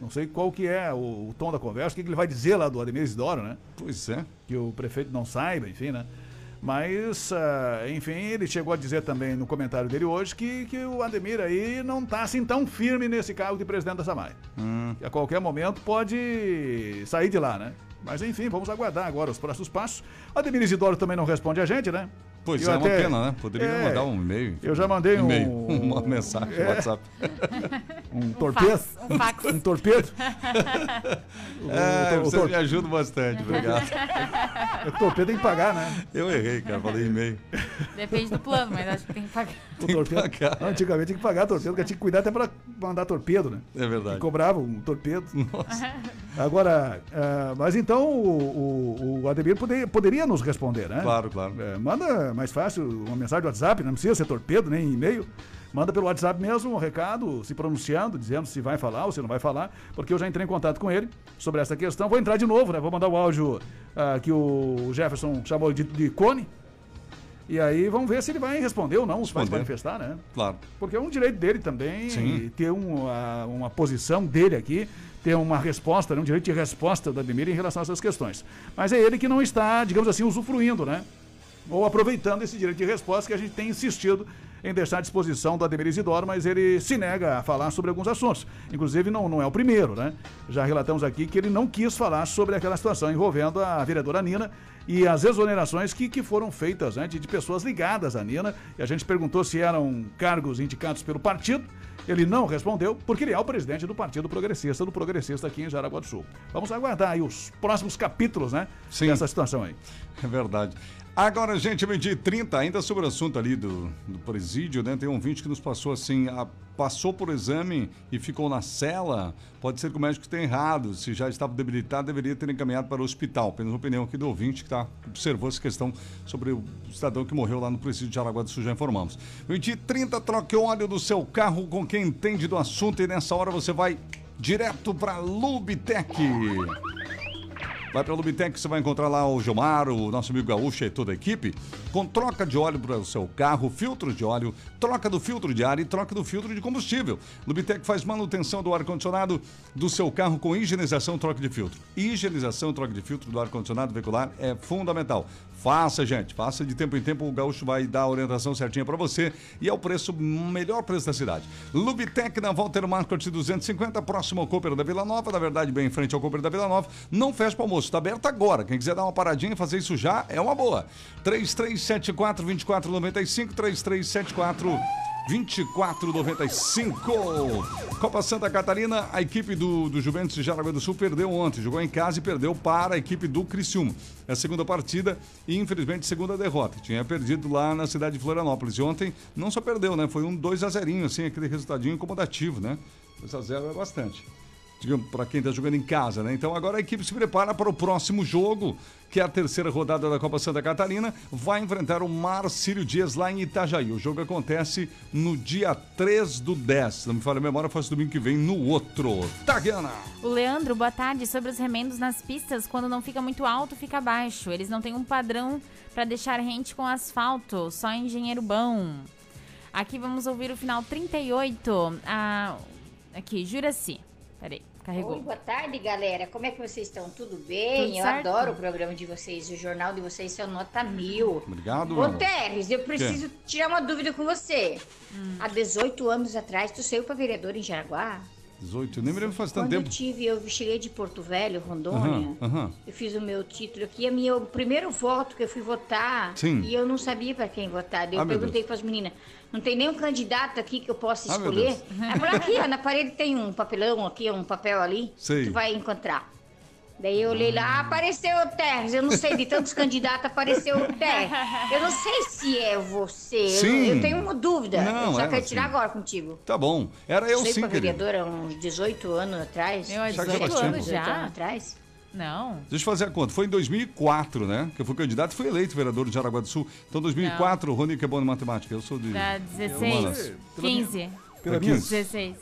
Não sei qual que é o, o tom da conversa, o que, que ele vai dizer lá do Ademir Isidoro, né? Pois é. Que o prefeito não saiba, enfim, né? Mas, ah, enfim, ele chegou a dizer também no comentário dele hoje que, que o Ademir aí não tá assim tão firme nesse cargo de presidente da Samai. Hum. Que a qualquer momento pode sair de lá, né? Mas enfim, vamos aguardar agora os próximos passos. O Ademir Isidoro também não responde a gente, né? Pois Eu é, uma até- pena, né? Poderia É, mandar um e-mail. Eu já mandei um. E-mail, uma mensagem no É. WhatsApp. Um torpedo. um fax. Um torpedo. É, o, você tor- me ajuda bastante, obrigado. o torpedo tem que pagar, né? Eu errei, cara, falei e-mail. Depende do plano, mas acho que tem que pagar. O torpedo. Antigamente tinha que pagar torpedo, porque tinha que cuidar até para mandar torpedo, né? É verdade. E cobrava um torpedo. Nossa. Agora, ah, mas então o, o, o Ademir poder- poderia nos responder, né? Claro, claro. É, manda mais fácil uma mensagem do WhatsApp, não precisa ser torpedo nem e-mail. Manda pelo WhatsApp mesmo um recado, se pronunciando, dizendo se vai falar ou se não vai falar, porque eu já entrei em contato com ele sobre essa questão. Vou entrar de novo, né? Vou mandar o áudio ah, que o Jefferson chamou de, de cone. E aí vamos ver se ele vai responder ou não, se vai se manifestar, né? Claro. Porque é um direito dele também Sim. ter um, a- uma posição dele aqui, ter uma resposta, né, um direito de resposta do Ademir em relação a essas questões. Mas é ele que não está, digamos assim, usufruindo, né? Ou aproveitando esse direito de resposta que a gente tem insistido em deixar à disposição do Ademir Isidoro, mas ele se nega a falar sobre alguns assuntos. Inclusive, não, não é o primeiro, né? Já relatamos aqui que ele não quis falar sobre aquela situação envolvendo a vereadora Nina e as exonerações que, que foram feitas né, de, de pessoas ligadas à Nina. E a gente perguntou se eram cargos indicados pelo partido. Ele não respondeu, porque ele é o presidente do Partido Progressista, do Progressista aqui em Jaraguá do Sul. Vamos aguardar aí os próximos capítulos, né? Sim. Dessa situação aí. É verdade. Agora, gente, meio-dia e 30, ainda sobre o assunto ali do, do presídio, né? Tem um ouvinte que nos passou assim, a- passou por exame e ficou na cela. Pode ser que o médico tenha errado. Se já estava debilitado, deveria ter encaminhado para o hospital. Apenas uma opinião aqui do ouvinte que tá, observou essa questão sobre o cidadão que morreu lá no presídio de Araguá do Sul, já informamos. Meio-dia e 30, troque o óleo do seu carro com quem entende do assunto e nessa hora você vai direto para Lubitec. Vai pra Lubitec que você vai encontrar lá o Gilmar, o nosso amigo Gaúcho e toda a equipe, com troca de óleo para o seu carro, filtros de óleo, troca do filtro de ar e troca do filtro de combustível. Lubitec faz manutenção do ar-condicionado do seu carro com higienização, troca de filtro. Higienização, troca de filtro do ar-condicionado veicular é fundamental. Faça, gente, faça de tempo em tempo, o Gaúcho vai dar a orientação certinha para você e é o preço, melhor preço da cidade. Lubitec na Walter Market 250, próximo ao Cooper da Vila Nova, na verdade, bem em frente ao Cooper da Vila Nova. Não fecha para almoço, está aberto agora. Quem quiser dar uma paradinha e fazer isso já, é uma boa. 3374 2495, 3374 24,95. Copa Santa Catarina, a equipe do, do Juventus de Jaraguá do Sul perdeu ontem. Jogou em casa e perdeu para a equipe do Criciúma. É a segunda partida e, infelizmente, segunda derrota. Tinha perdido lá na cidade de Florianópolis. E ontem não só perdeu, né? Foi um 2 a 0 assim, aquele resultadinho incomodativo, né? 2 a 0 é bastante digamos, para quem está jogando em casa, né? Então agora a equipe se prepara para o próximo jogo, que é a terceira rodada da Copa Santa Catarina, vai enfrentar o Marcílio Dias lá em Itajaí. O jogo acontece no dia 3 do 10. Não me falha a memória, faz domingo que vem no outro. Taguiana! O Leandro, boa tarde. Sobre os remendos nas pistas, quando não fica muito alto, fica baixo. Eles não têm um padrão para deixar rente com asfalto, só engenheiro bom. Aqui vamos ouvir o final 38. Ah, aqui, Juraci. Peraí, carregou. Oi, boa tarde, galera. Como é que vocês estão? Tudo bem? Tudo eu certo? adoro o programa de vocês. O jornal de vocês é nota mil. Obrigado, Ô. Teres, eu preciso tirar uma dúvida com você. Há 18 anos atrás, tu saiu pra vereador em Jaraguá? 18, eu nem me lembro faz tanto Quando tempo. eu tive, eu cheguei de Porto Velho, Rondônia. Aham, aham. Eu fiz o meu título aqui, a minha, o primeiro voto que eu fui votar, Sim. e eu não sabia pra quem votar. Daí eu Ah, perguntei pras meninas, não tem nenhum candidato aqui que eu possa Ah, escolher? Ela falou, aqui, ó, na parede tem um papelão aqui, um papel ali, Sei. tu vai encontrar. Daí eu olhei lá, apareceu o Terres. Eu não sei, de tantos candidatos apareceu o Terres. Eu não sei se é você. Eu- Sim. Eu, tenho uma dúvida. Não, eu só era quero tirar assim. agora contigo. Tá bom. Era eu Sei sim, pra querido. vereadora há uns 18 anos atrás. É que 18 bastante. anos 18 já? anos atrás. Não. Deixa eu fazer a conta. Foi em 2004, né? Que eu fui candidato e fui eleito vereador de Jaraguá do Sul. Então, 2004, o Rony que é bom em matemática. Eu sou de. Humanas. 16, 15. Pela minha- 16,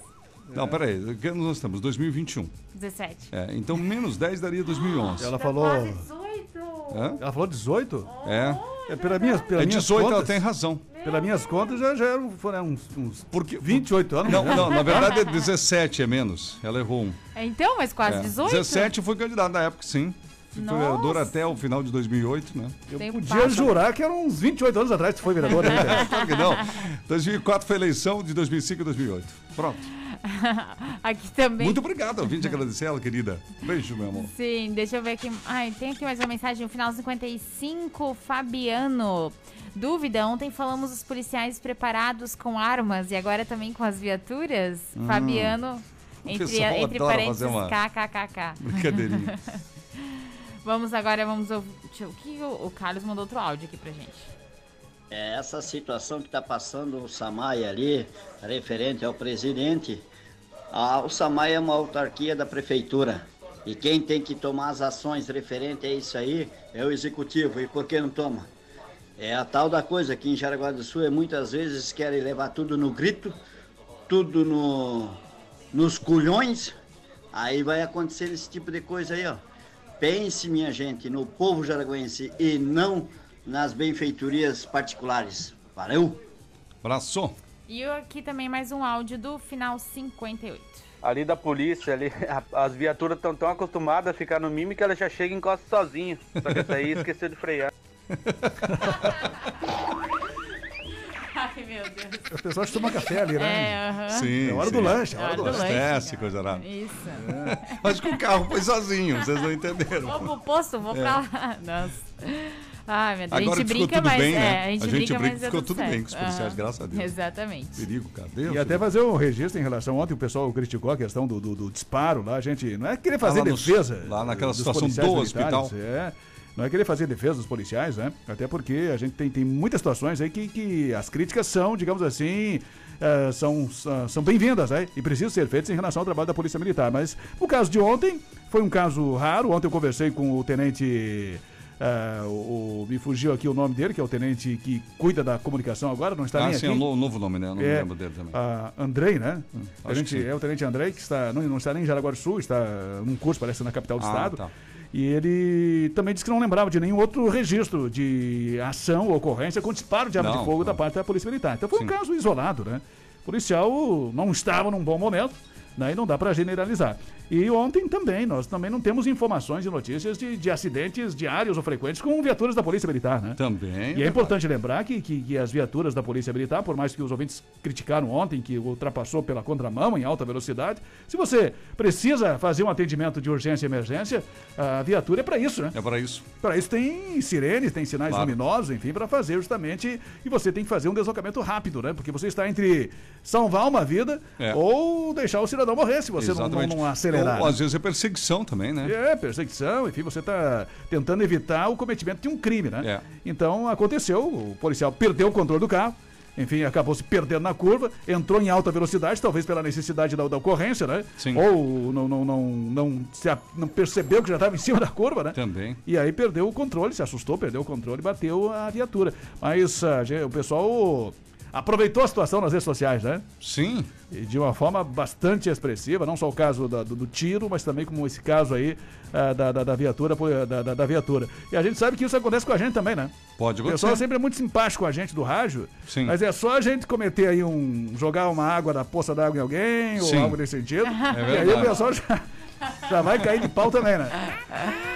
Não, peraí. Que ano nós estamos? 2021. 17. É, então, menos 10 daria 2011. Ela falou. Hã? Ela falou 18? É. É, pela minha, pela É minhas 18, ela contas, tem razão. Pelas minhas contas, já, já eram foram uns, uns Porque, 28 anos. Não, né? não, na verdade é 17, é menos. Ela errou um. Então, mas quase É. 18? 17 eu fui candidato na época, sim. Vereador até o final de 2008, né? Eu Tem podia passa- jurar que eram uns 28 anos atrás que tu foi vereador ainda. Claro que não. 2004 foi eleição de 2005 e 2008. Pronto. Aqui também. Muito obrigado. Eu vim te agradecer ela, querida. Beijo, meu amor. Sim, deixa eu ver aqui. Ai, tem aqui mais uma mensagem, no final 55, Fabiano. Dúvida, ontem falamos dos policiais preparados com armas e agora também com as viaturas? Hum. Fabiano, entre, entre parênteses, uma- kkkk. Brincadeirinha. Vamos agora, vamos ouvir. O que o, Carlos mandou outro áudio aqui pra gente. É essa situação que está passando o Samay ali, referente ao presidente, o Samay é uma autarquia da prefeitura. E quem tem que tomar as ações referente a isso aí é o executivo. E por que não toma? É a tal da coisa que em Jaraguá do Sul é muitas vezes querem levar tudo no grito, tudo no, nos culhões. Aí vai acontecer esse tipo de coisa aí, ó. Pense, minha gente, no povo jaraguense e não nas benfeitorias particulares. Valeu! Abraço. E eu aqui também mais um áudio do final 58. Ali da polícia, ali, a- as viaturas estão tão acostumadas a ficar no mimo que ela já chega e encosta sozinho. Só que essa aí esqueceu de frear. Ai, meu Deus. As pessoas tomam café ali, né? É, aham. Sim. É hora sim. do lanche, é É hora do hora do lanche. lanche. Abastece, coisa arada. Isso. Mas que o carro foi sozinho, vocês não entenderam. Vou pro posto, vou pra lá. Nossa. Ai, meu Deus. Agora a gente brinca, mas bem, é, né? a gente A gente brinca, brinca mas que é ficou tudo tudo bem certo. com os policiais, Aham. graças a Deus. Exatamente. Perigo, cara. Deus. E até fazer um registro em relação. Ontem o pessoal criticou a questão do, do- do disparo lá. A gente não é querer fazer lá defesa. lá naquela situação do hospital. É. Não é querer fazer defesa dos policiais, né? Até porque a gente tem, tem muitas situações aí que, que as críticas são, digamos assim, eh, são, são- são bem-vindas, né? E precisam ser feitas em relação ao trabalho da Polícia Militar. Mas o caso de ontem foi um caso raro. Ontem eu conversei com o tenente. eh, o, o- me fugiu aqui o nome dele, que é o tenente que cuida da comunicação agora, não está Ah, nem sim, aqui. é um no- novo nome, né? Eu não me É, lembro dele também. a Andrei, né? acho Tenente- sim. é o Tenente Andrei, que está, não, não está nem em Jaraguá do Sul, está num curso, parece, na capital do Ah, estado. tá. E ele também disse que não lembrava de nenhum outro registro de ação ou ocorrência com disparo de arma Não, de fogo da parte da Polícia Militar. Então foi um caso isolado, né? O policial não estava num bom momento, né? E não dá para generalizar. E ontem também, nós também não temos informações e notícias de, de acidentes diários ou frequentes com viaturas da Polícia Militar, né? Também. E é importante lembrar que, que, que as viaturas da Polícia Militar, por mais que os ouvintes criticaram ontem que ultrapassou pela contramão em alta velocidade, se você precisa fazer um atendimento de urgência e emergência, a viatura é para isso, né? É para isso. Para isso tem sirenes, tem sinais Claro. luminosos, enfim, para fazer justamente. E você tem que fazer um deslocamento rápido, né? Porque você está entre salvar uma vida É. ou deixar o cidadão morrer se você não, não, não acelerar. Ou, né? às vezes é perseguição também, né? É, perseguição, enfim, você está tentando evitar o cometimento de um crime, né? É. Então aconteceu, o policial perdeu o controle do carro, enfim, acabou se perdendo na curva, entrou em alta velocidade, talvez pela necessidade da, da ocorrência, né? Sim. Ou não, não, não, não, se não percebeu que já estava em cima da curva, né? Também. E aí perdeu o controle, se assustou, perdeu o controle e bateu a viatura. Mas a gen- o pessoal aproveitou a situação nas redes sociais, né? Sim. E de uma forma bastante expressiva, não só o caso da- do, do tiro, mas também como esse caso aí ah, da, da, da viatura, da, da, da viatura. E a gente sabe que isso acontece com a gente também, né? Pode O pessoal acontecer. sempre é muito simpático com a gente do rádio, Sim. mas é só a gente cometer aí um. jogar uma água da poça d'água em alguém, Sim. ou algo nesse sentido. É e aí o pessoal já, já vai cair de pau também, né?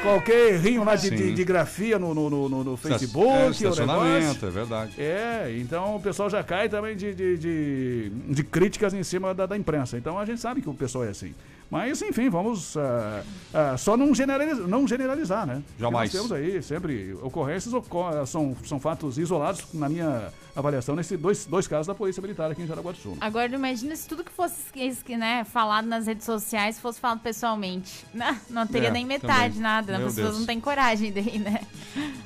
Qualquer errinho lá de, de, de grafia no, no, no, no- É, Facebook, negócio. estacionamento, é verdade. É, então o pessoal já cai também de, de, de, de críticas em cima da, da imprensa. Então a gente sabe que o pessoal é assim. Mas, enfim, vamos ah, ah, só não generalizar, não generalizar, né? Porque Jamais. Nós temos aí sempre ocorrências, ocor- são, são fatos isolados, na minha avaliação, nesses dois, dois casos da Polícia Militar aqui em Jaraguá do Sul. Agora, imagina se tudo que fosse né, falado nas redes sociais fosse falado pessoalmente. Não, não teria É, nem metade, também. nada. As Meu pessoas Deus. não têm coragem daí, né?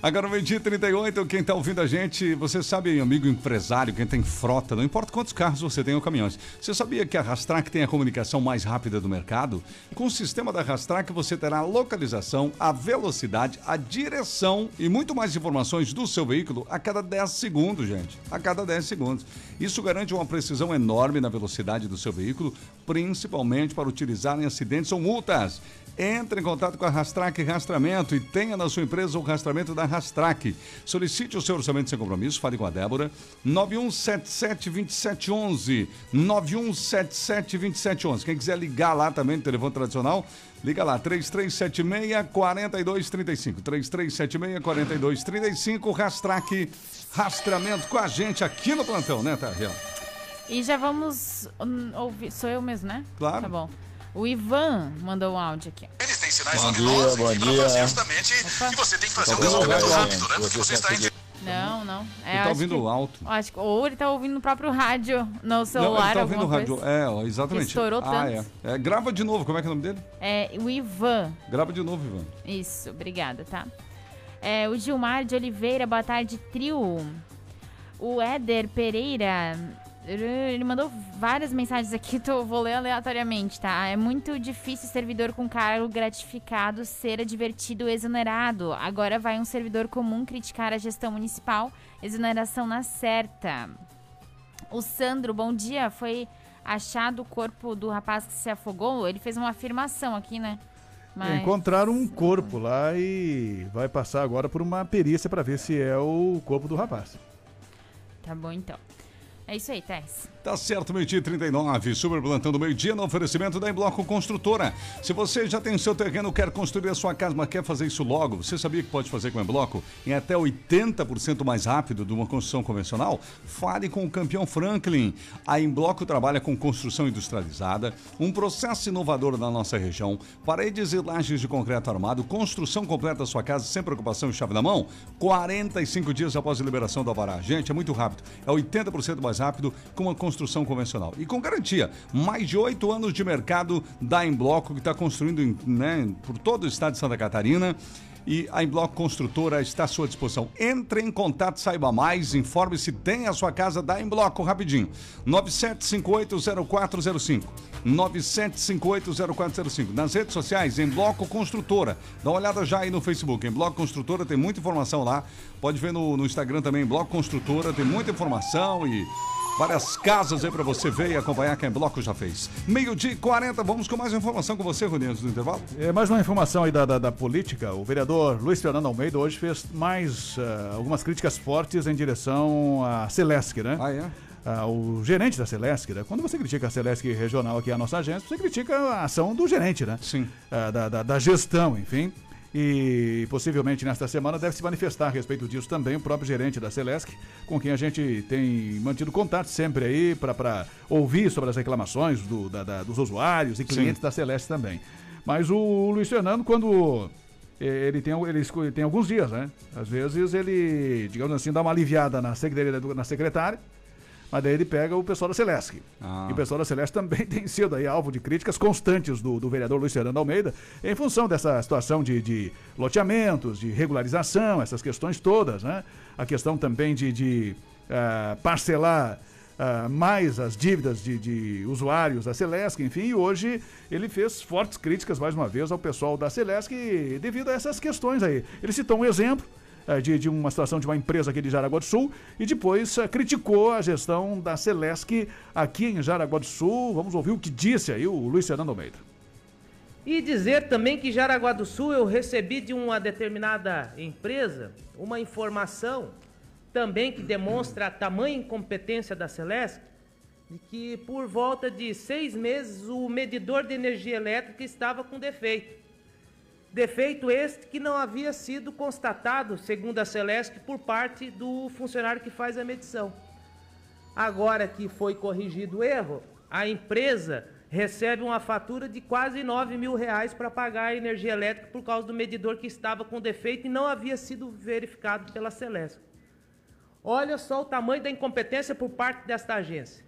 Agora, meio-dia e 38, quem está ouvindo a gente, você sabe, amigo empresário, quem tem frota, não importa quantos carros você tem ou caminhões. Você sabia que a Rastrac tem a comunicação mais rápida do mercado? Com o sistema da Rastrac você terá a localização, a velocidade, a direção e muito mais informações do seu veículo a cada 10 segundos, gente. A cada 10 segundos. Isso garante uma precisão enorme na velocidade do seu veículo, principalmente para utilizar em acidentes ou multas. Entre em contato com a Rastrac Rastramento e tenha na sua empresa o rastramento da Rastrac. Solicite o seu orçamento sem compromisso, fale com a Débora. 9177-2711. 9177-2711. Quem quiser ligar lá também no telefone tradicional, liga lá, 3376-4235. 3376-4235. Rastrac Rastramento com a gente aqui no plantão, né, Tarriel? E já vamos hum, ouvir. Sou eu mesmo, né? Claro. Tá bom. O Ivan mandou um áudio aqui. Bom dia, bom dia. E você tem que fazer um deslocamento rápido, né? Porque você está em... Não, não. É, Ele tá acho ouvindo que- alto. Acho que, ou ele tá ouvindo no próprio rádio, no Não, celular, ele tá ouvindo rádio. coisa. É, ó, exatamente. Estourou ah, tanto. é. é. Grava de novo, como é que é o nome dele? É, o Ivan. Grava de novo, Ivan. Isso, obrigada, tá? É, o Gilmar de Oliveira, boa tarde, trio. O Éder Pereira, ele mandou várias mensagens aqui, tô, vou ler aleatoriamente, tá? É muito difícil servidor com cargo gratificado ser advertido exonerado. Agora vai um servidor comum criticar a gestão municipal, exoneração na certa. O Sandro, bom dia, foi achado o corpo do rapaz que se afogou? Ele fez uma afirmação aqui, né? Mas... Encontraram um corpo lá e vai passar agora por uma perícia para ver se é o corpo do rapaz. Tá bom, então. É isso aí, Tess. Tá certo, meio-dia e 39, super plantão do meio-dia no oferecimento da Embloco Construtora. Se você já tem seu terreno, quer construir a sua casa, mas quer fazer isso logo, você sabia que pode fazer com a Embloco em até 80% mais rápido de uma construção convencional? Fale com o campeão Franklin. A Embloco trabalha com construção industrializada, um processo inovador na nossa região, paredes e lajes de concreto armado, construção completa da sua casa sem preocupação e chave na mão, 45 dias após a liberação do alvará. Gente, é muito rápido. É 80% mais rápido que uma construção convencional. E com garantia, mais de oito anos de mercado da Embloco, que está construindo né, por todo o estado de Santa Catarina. E a Embloco Construtora está à sua disposição. Entre em contato, saiba mais, informe se tem a sua casa da Embloco rapidinho. 97580405. 97580405. Nas redes sociais, Embloco Construtora. Dá uma olhada já aí no Facebook. Embloco Construtora tem muita informação lá. Pode ver no, no Instagram também, Embloco Construtora, tem muita informação e Várias casas aí pra você ver e acompanhar quem bloco já fez. Meio-dia e 40, vamos com mais informação com você, Rony, antes do intervalo. É, mais uma informação aí da, da, da política. O vereador Luiz Fernando Almeida hoje fez mais ah, algumas críticas fortes em direção à Celesc, né? Ah, é? Ah, o gerente da Celesc, né? Quando você critica a Celesc regional aqui, a nossa agência, você critica a ação do gerente, né? Sim. Ah, da, da, da gestão, enfim. E possivelmente nesta semana deve se manifestar a respeito disso também o próprio gerente da Celesc, com quem a gente tem mantido contato sempre aí para ouvir sobre as reclamações do- da- da- dos usuários e clientes da Celeste também. Mas o Luiz Fernando, quando ele tem, ele tem alguns dias, né? Às vezes ele, digamos assim, dá uma aliviada na secretaria, na secretária, mas daí ele pega o pessoal da Celesc. Ah. E o pessoal da Celeste também tem sido aí alvo de críticas constantes do, do vereador Luiz Fernando Almeida, em função dessa situação de, de loteamentos, de regularização, essas questões todas, né? A questão também de, de ah, parcelar ah, mais as dívidas de, de usuários da Celesc, enfim, e hoje ele fez fortes críticas, mais uma vez, ao pessoal da Celesc devido a essas questões aí. Ele citou um exemplo, de, de uma situação de uma empresa aqui de Jaraguá do Sul e depois eh, criticou a gestão da Celesc aqui em Jaraguá do Sul. Vamos ouvir o que disse aí o Luiz Fernando Almeida. E dizer também que Jaraguá do Sul eu recebi de uma determinada empresa uma informação também que demonstra a tamanha incompetência da Celeste, de que por volta de seis meses o medidor de energia elétrica estava com defeito. Defeito este que não havia sido constatado, segundo a Celeste, por parte do funcionário que faz a medição. Agora que foi corrigido o erro, a empresa recebe uma fatura de quase 9 mil reais para pagar a energia elétrica por causa do medidor que estava com defeito e não havia sido verificado pela Celeste. Olha só o tamanho da incompetência por parte desta agência.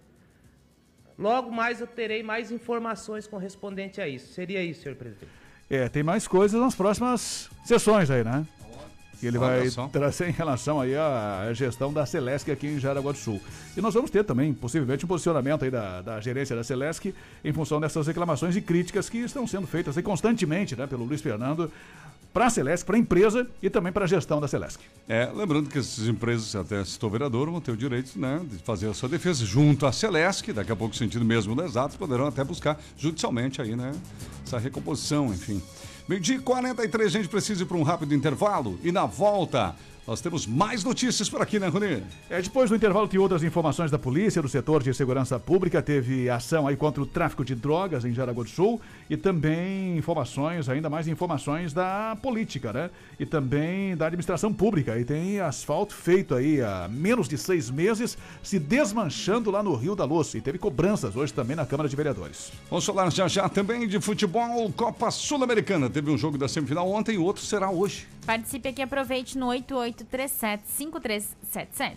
Logo mais eu terei mais informações correspondentes a isso. Seria isso, senhor presidente. É, tem mais coisas nas próximas sessões aí, né? Que ele vai trazer em relação aí à gestão da Celesc aqui em Jaraguá do Sul. E nós vamos ter também, possivelmente, um posicionamento aí da, da gerência da Celesc em função dessas reclamações e críticas que estão sendo feitas aí constantemente, né, pelo Luiz Fernando, para a Celesc, para a empresa e também para a gestão da Celesc. É, lembrando que essas empresas, até citou o vereador, vão ter o direito né, de fazer a sua defesa junto à Celesc, daqui a pouco, sentido mesmo das atos, poderão até buscar judicialmente aí, né, essa recomposição, enfim. Meio-dia e 43, a gente precisa ir para um rápido intervalo e na volta nós temos mais notícias por aqui, né, Rony? É, depois do intervalo tem outras informações da polícia, do setor de segurança pública, teve ação aí contra o tráfico de drogas em Jaraguá do Sul e também informações, ainda mais informações da política, né? E também da administração pública. E tem asfalto feito aí há menos de seis meses, se desmanchando lá no Rio da Luz. E teve cobranças hoje também na Câmara de Vereadores. Vamos falar já já também de futebol, Copa Sul-Americana. Teve um jogo da semifinal ontem e o outro será hoje. Participe aqui, aproveite no 8837-5377.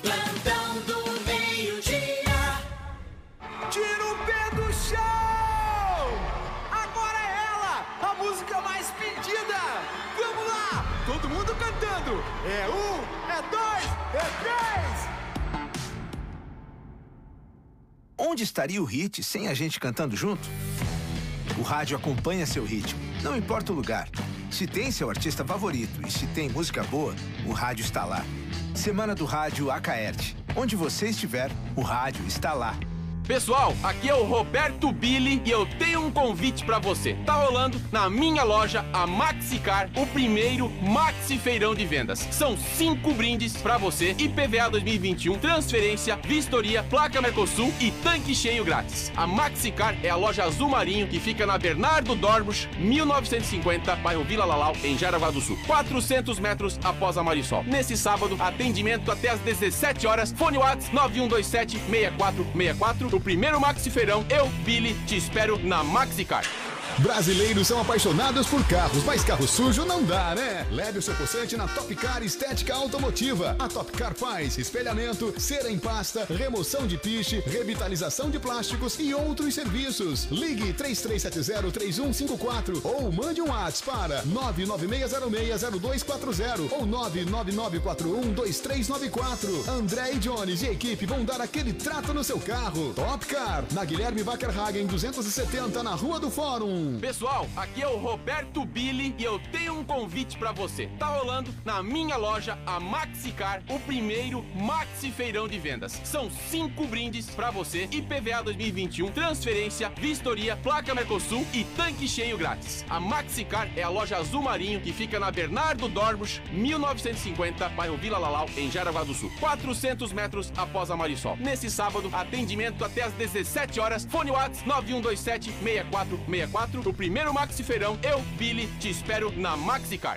Plantão do meio-dia. Tira o pé do chão! Agora é ela, a música mais pedida! Vamos lá! Todo mundo cantando! É um, é dois, é três! Onde estaria o hit sem a gente cantando junto? O rádio acompanha seu ritmo, não importa o lugar. Se tem seu artista favorito e se tem música boa, o rádio está lá. Semana do Rádio Acaerte. Onde você estiver, o rádio está lá. Pessoal, aqui é o Roberto Billy e eu tenho um convite pra você. Tá rolando na minha loja, a Maxicar, o primeiro Maxi Feirão de Vendas. São cinco brindes pra você: IPVA 2021, transferência, vistoria, placa Mercosul e tanque cheio grátis. A Maxicar é a loja azul marinho que fica na Bernardo Dorbusch, 1950, bairro Vila Lalau, em Jaraguá do Sul. 400 metros após a Marisol. Nesse sábado, atendimento até às 17 horas. Fone Whats 9127 6464. O primeiro Maxi Feirão, eu, Billy, te espero na Maxicar. Brasileiros são apaixonados por carros, mas carro sujo não dá, né? Leve o seu possante na Top Car Estética Automotiva. A Top Car faz espelhamento, cera em pasta, remoção de piche, revitalização de plásticos e outros serviços. Ligue 3370-3154 ou mande um WhatsApp para 996060240 ou 999412394. André e Jones e equipe vão dar aquele trato no seu carro. Top Car, na Guilherme Wackerhagen 270, na Rua do Fórum. Pessoal, aqui é o Roberto Billy e eu tenho um convite pra você. Tá rolando na minha loja, a Maxicar, o primeiro Maxi Feirão de Vendas. São cinco brindes pra você, IPVA 2021, transferência, vistoria, placa Mercosul e tanque cheio grátis. A Maxicar é a loja azul marinho que fica na Bernardo Dorbusch, 1950, bairro Vila Lalau, em Jaraguá do Sul. 400 metros após a Marisol. Nesse sábado, atendimento até às 17 horas. Fone Whats 9127 6464. O primeiro Maxi Feirão, eu, Billy, te espero na Maxicar.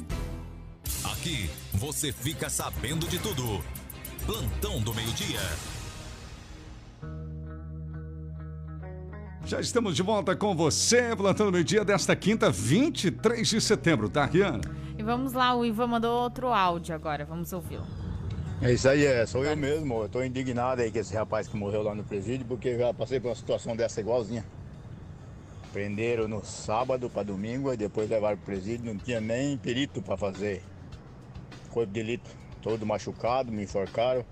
Aqui você fica sabendo de tudo. Plantão do meio-dia. Já estamos de volta com você, plantando meio-dia desta quinta, 23 de setembro, tá, Riana? E vamos lá, o Ivan mandou outro áudio agora, vamos ouvi-lo. É isso aí, é, sou eu mesmo. Eu tô indignado aí com esse rapaz que morreu lá no presídio, porque já passei por uma situação dessa igualzinha. Prenderam no sábado para domingo e depois levaram pro presídio, não tinha nem perito para fazer. Corpo de delito, todo machucado, me enforcaram.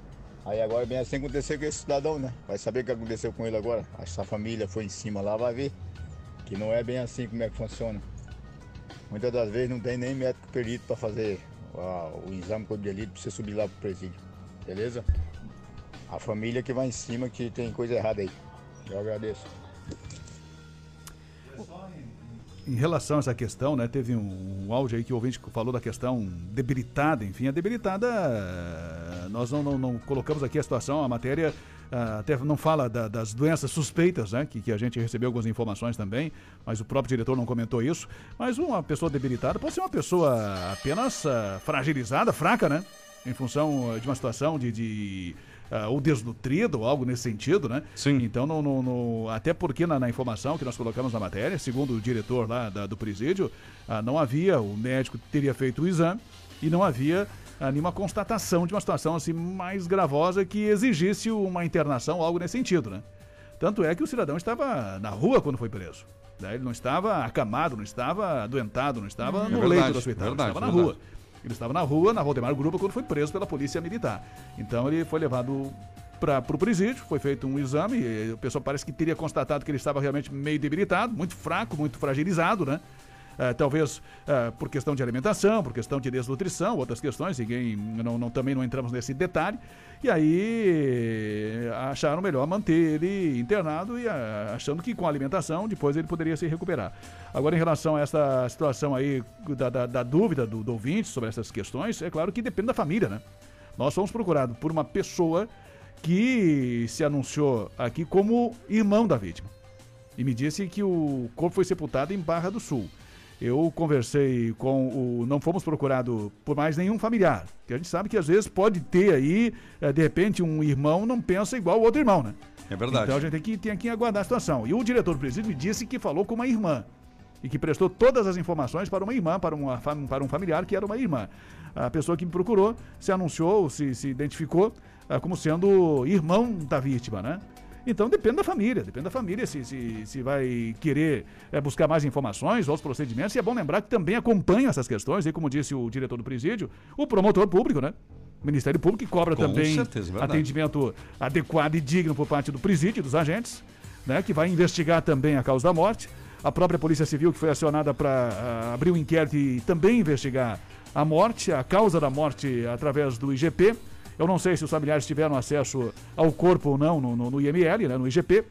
Aí agora bem assim aconteceu com esse cidadão, né? Vai saber o que aconteceu com ele agora. Acho que a família foi em cima lá, vai ver. Que não é bem assim como é que funciona. Muitas das vezes não tem nem médico perito para fazer o exame corpo de delito para você subir lá pro presídio. Beleza? A família que vai em cima que tem coisa errada aí. Eu agradeço. Em relação a essa questão, né, teve um, um áudio aí que o ouvinte falou da questão debilitada, enfim, a debilitada, nós não, não, não colocamos aqui a situação, a matéria ah, até não fala da- das doenças suspeitas, né, que, que a gente recebeu algumas informações também, mas o próprio diretor não comentou isso, mas uma pessoa debilitada pode ser uma pessoa apenas ah, fragilizada, fraca, né, em função ah, de uma situação de... de ah, ou desnutrido, ou algo nesse sentido, né? Sim. Então, no, no- no- até porque na, na informação que nós colocamos na matéria, segundo o diretor lá da- do presídio, ah, não havia, o médico teria feito o exame e não havia ah, nenhuma constatação de uma situação assim mais gravosa que exigisse uma internação ou algo nesse sentido, né? Tanto é que o cidadão estava na rua quando foi preso. né? Ele não estava acamado, não estava adoentado, não estava no É leito verdade, do hospital, verdade, estava na verdade. rua. Ele estava na rua, na Valdemar Grupa, quando foi preso pela polícia militar. Então ele foi levado para o presídio, foi feito um exame, e o pessoal parece que teria constatado que ele estava realmente meio debilitado, muito fraco, muito fragilizado, né? Eh, talvez eh, por questão de alimentação, por questão de desnutrição, outras questões, ninguém, não, não- também não entramos nesse detalhe. E aí eh, acharam melhor manter ele internado e ah, achando que com a alimentação depois ele poderia se recuperar. Agora, em relação a essa situação aí da, da- da dúvida do, do ouvinte sobre essas questões, é claro que depende da família, né? Nós fomos procurados por uma pessoa que se anunciou aqui como irmão da vítima e me disse que o corpo foi sepultado em Barra do Sul. Eu conversei com o. Não fomos procurados por mais nenhum familiar. Que a gente sabe que às vezes pode ter aí, eh, de repente, um irmão não pensa igual o outro irmão, né? É verdade. Então a gente tem que, tem que aguardar a situação. E o diretor do presídio me disse que falou com uma irmã. E que prestou todas as informações para uma irmã, para, uma, para um familiar que era uma irmã. A pessoa que me procurou se anunciou, se, se identificou ah, como sendo irmão da vítima, né? Então depende da família, depende da família se, se, se vai querer eh, buscar mais informações, outros procedimentos. E é bom lembrar que também acompanha essas questões, e como disse o diretor do presídio, o promotor público, né? O Ministério Público que cobra Com também certeza, é atendimento adequado e digno por parte do presídio e dos agentes, né? Que vai investigar também a causa da morte. A própria Polícia Civil que foi acionada para abrir um inquérito e também investigar a morte, a causa da morte através do IGP. Eu não sei se os familiares tiveram acesso ao corpo ou não no, no- no IML, né, no IGP,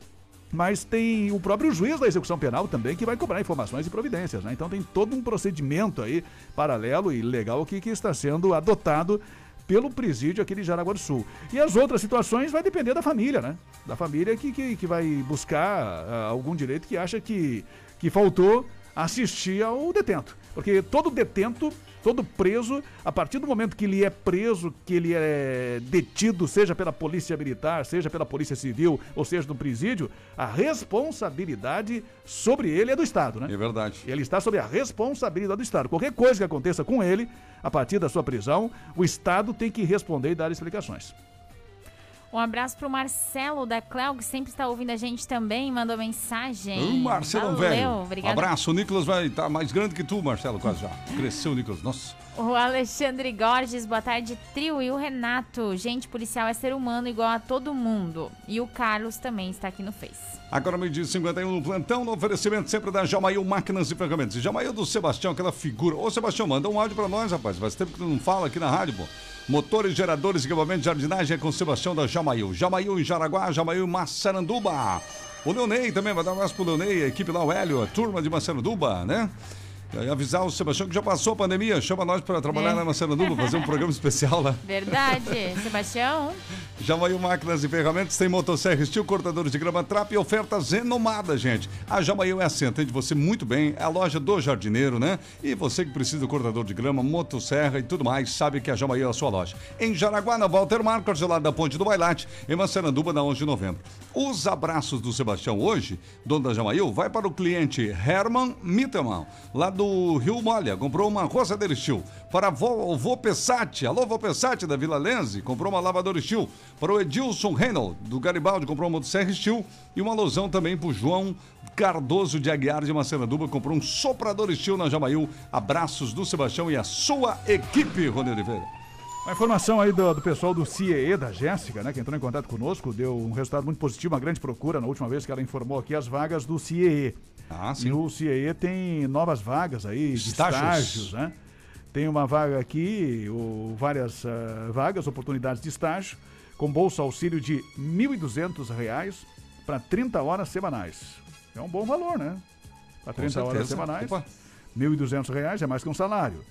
mas tem o próprio juiz da execução penal também que vai cobrar informações e providências. Né? Então tem todo um procedimento aí paralelo e legal que, que está sendo adotado pelo presídio aqui de Jaraguá do Sul. E as outras situações vai depender da família, né? Da família que, que, que vai buscar ah, algum direito que acha que, que faltou assistir ao detento. Porque todo detento, todo preso, a partir do momento que ele é preso, que ele é detido, seja pela polícia militar, seja pela polícia civil, ou seja no presídio, a responsabilidade sobre ele é do Estado, né? É verdade. Ele está sob a responsabilidade do Estado. Qualquer coisa que aconteça com ele, a partir da sua prisão, o Estado tem que responder e dar explicações. Um abraço pro Marcelo da Cléo, que sempre está ouvindo a gente também, mandou mensagem. Ô, Marcelão, Valeu, velho. obrigado. Abraço, o Nicolas vai estar mais grande que tu, Marcelo, quase já. Cresceu Nicolas, nossa. O Alexandre Gorges, boa tarde, trio. E o Renato, gente, policial é ser humano igual a todo mundo. E o Carlos também está aqui no Face. Agora meio-dia e 51 no plantão, no oferecimento sempre da Jamail Máquinas e Ferramentas. Jamail do Sebastião, aquela figura. Ô, Sebastião, manda um áudio pra nós, rapaz. Faz tempo que tu não fala aqui na rádio, pô. Motores, geradores, equipamento de jardinagem é com o Sebastião da Jamail. Jamail em Jaraguá, Jamail em Massaranduba. O Leonei também, vai dar um abraço pro Leonei, a equipe lá, o Hélio, a turma de Massaranduba, né? Avisar o Sebastião que já passou a pandemia, chama nós para trabalhar É. lá em Massaranduba, fazer um programa especial lá. Verdade, Sebastião. Jamail Máquinas e Ferramentas tem motosserra, estilo cortadores de grama, trap e ofertas renomadas, gente. A Jamail é assim, atende você muito bem, é a loja do jardineiro, né? E você que precisa do cortador de grama, motosserra e tudo mais, sabe que a Jamail é a sua loja. Em Jaraguá, na Walter Marcos, lado da Ponte do Bailate, em Massaranduba, na 11 de novembro. Os abraços do Sebastião hoje, dono da Jamail, vai para o cliente Herman Mittermann, lá do Rio Molha, comprou uma roçadeira Steel. Para a Vo, Vô Pessati, alô Vô Pessati da Vila Lenze, comprou uma lavadora Steel. Para o Edilson Reynolds, do Garibaldi, comprou uma motosserra Steel. E uma alusão também para o João Cardoso de Aguiar de Massaranduba, comprou um soprador Steel na Jamail. Abraços do Sebastião e a sua equipe, Rony Oliveira. Uma informação aí do, do pessoal do CIEE, da Jéssica, né, que entrou em contato conosco, deu um resultado muito positivo, uma grande procura na última vez que ela informou aqui as vagas do CIEE. Ah, sim. E o CIEE tem novas vagas aí, de Estágios. estágios, né? Tem uma vaga aqui, o, várias ah, vagas, oportunidades de estágio, com bolsa auxílio de R$ 1.200 para 30 horas semanais. É um bom valor, né? Para 30 horas semanais. Opa. R$ 1.200 é mais que um salário.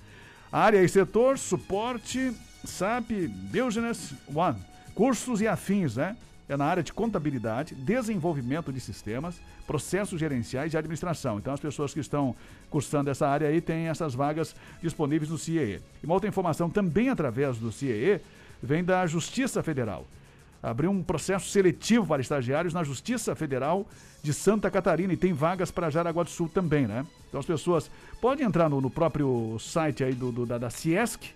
Área e setor, suporte, SAP, Business One. Cursos e afins, né? É na área de contabilidade, desenvolvimento de sistemas, processos gerenciais e administração. Então, as pessoas que estão cursando essa área aí têm essas vagas disponíveis no CIEE. E uma outra informação também através do CIEE vem da Justiça Federal. Abriu um processo seletivo para estagiários na Justiça Federal de Santa Catarina e tem vagas para Jaraguá do Sul também, né? Então as pessoas podem entrar no, no próprio site aí do, do- da, da Ciesc,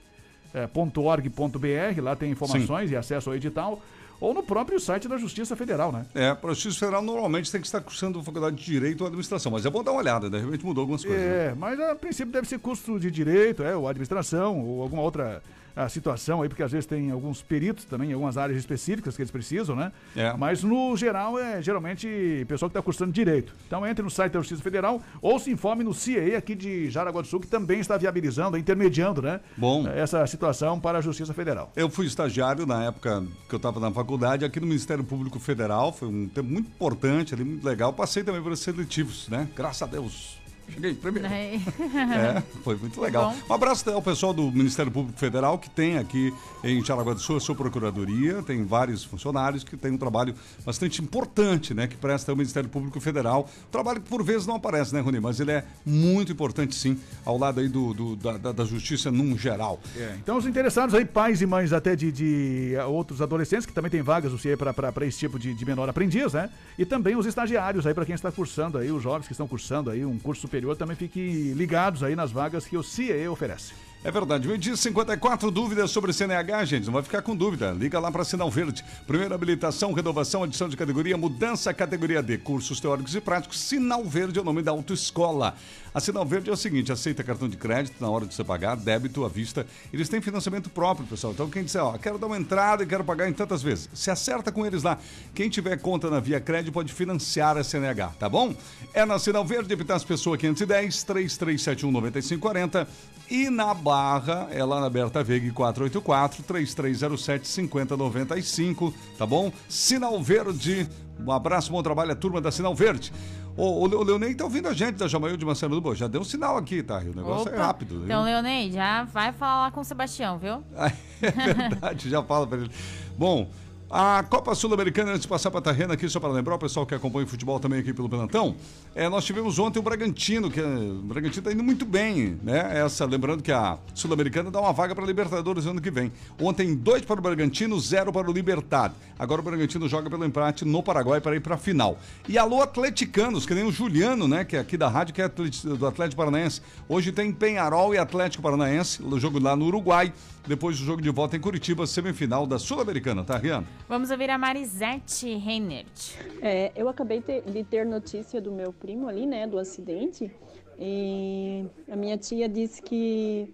eh, .org.br, lá tem informações e acesso ao edital, ou no próprio site da Justiça Federal, né? É, para o Justiça Federal normalmente tem que estar cursando faculdade de Direito ou Administração, mas é bom dar uma olhada, de repente mudou algumas coisas. né? É, mas a princípio deve ser curso de direito, é, ou administração, ou alguma outra ah, situação aí, porque às vezes tem alguns peritos também, em algumas áreas específicas que eles precisam, né? É. Mas no geral é geralmente pessoal que está cursando direito. Então entre no site da Justiça Federal ou se informe no CIEE aqui de Jaraguá do Sul, que também está viabilizando, intermediando, né? Bom. Essa situação para a Justiça Federal. Eu fui estagiário na época que eu estava na faculdade aqui no Ministério Público Federal, foi um tempo muito importante ali, muito legal. Passei também pelos seletivos, né? Graças a Deus. Cheguei primeiro. É, foi muito legal. Um abraço ao pessoal do Ministério Público Federal que tem aqui em Jaraguá do Sul a sua procuradoria, tem vários funcionários que têm um trabalho bastante importante, né, que presta ao Ministério Público Federal. Trabalho que por vezes não aparece, né, Rony, mas ele é muito importante sim, ao lado aí do, do- da, da- justiça num geral. É, então os interessados aí, pais e mães até de, de, eh, outros adolescentes, que também tem vagas no CIE para esse tipo de, de menor aprendiz, né? E também os estagiários aí, para quem está cursando aí, os jovens que estão cursando aí um curso superior, também fiquem ligados aí nas vagas que o CIE oferece. É verdade. Meio dia 54 dúvidas sobre CNH, gente. Não vai ficar com dúvida. Liga lá para Sinal Verde. Primeira habilitação, renovação, adição de categoria, mudança categoria D. Cursos teóricos e práticos. Sinal Verde é o nome da autoescola. A Sinal Verde é o seguinte: aceita cartão de crédito na hora de você pagar, débito à vista. Eles têm financiamento próprio, pessoal. Então, quem disser, ó, quero dar uma entrada e quero pagar em tantas vezes, se acerta com eles lá. Quem tiver conta na Via Crédito pode financiar a CNH, tá bom? É na Sinal Verde, Epitácio Pessoa 510 3371 9540 e na Barra, é lá na Berta Veiga 484 3307 5095, tá bom? Sinal Verde, um abraço, bom trabalho à turma da Sinal Verde. O, o Le- o Leonei tá ouvindo a gente da Jamail de Massaranduba, já deu um sinal aqui, tá? O negócio é Opa. rápido. viu? Então, Leonei, já vai falar lá com o Sebastião, viu? É verdade, já fala pra ele. Bom, A Copa Sul-Americana, antes de passar para a Tarrena aqui, só para lembrar o pessoal que acompanha o futebol também aqui pelo Pelantão, é, nós tivemos ontem o Bragantino, que é, o Bragantino está indo muito bem, né? Essa, lembrando que a Sul-Americana dá uma vaga para a Libertadores ano que vem. Ontem, dois para o Bragantino, zero para o Libertad. Agora o Bragantino joga pelo empate no Paraguai para ir para a final. E alô, atleticanos, que nem o Juliano, né? Que é aqui da rádio, que é do Atlético Paranaense. Hoje tem Penharol e Atlético Paranaense, o jogo lá no Uruguai. Depois do jogo de volta em Curitiba, semifinal da Sul-Americana, tá? Vamos ouvir a Marisete Reinert. É, eu acabei te- de ter notícia do meu primo ali, né, do acidente. E a minha tia disse que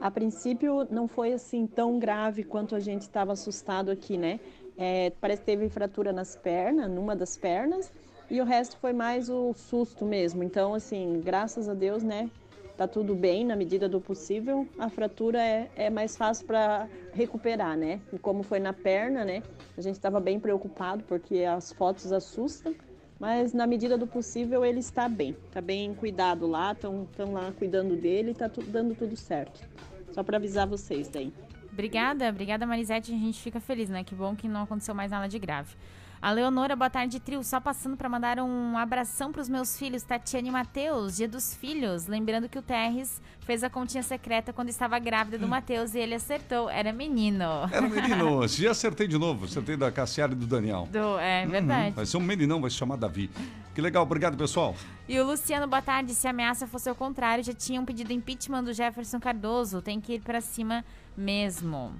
a princípio não foi assim tão grave quanto a gente estava assustado aqui, né? É, parece que teve fratura nas pernas, numa das pernas, e o resto foi mais o susto mesmo. Então, assim, graças a Deus, né? Tá tudo bem na medida do possível. A fratura é, é mais fácil para recuperar, né? E como foi na perna, né? A gente estava bem preocupado porque as fotos assustam. Mas na medida do possível ele está bem. Está bem cuidado lá, estão lá cuidando dele, está tudo dando tudo certo. Só para avisar vocês daí. Obrigada, obrigada Marisete, a gente fica feliz, né? Que bom que não aconteceu mais nada de grave. A Leonora, boa tarde, trio. Só passando para mandar um abração para os meus filhos, Tatiane e Matheus, dia dos filhos. Lembrando que o Terres fez a continha secreta quando estava grávida do Matheus e ele acertou, era menino. Era menino. Já acertei de novo. Acertei da Cassiara e do Daniel. Do- é verdade. Uhum. Vai ser um meninão, vai se chamar Davi. Que legal, obrigado, pessoal. E o Luciano, boa tarde. Se a ameaça fosse ao contrário, já tinham pedido impeachment do Jefferson Cardoso. Tem que ir pra cima mesmo.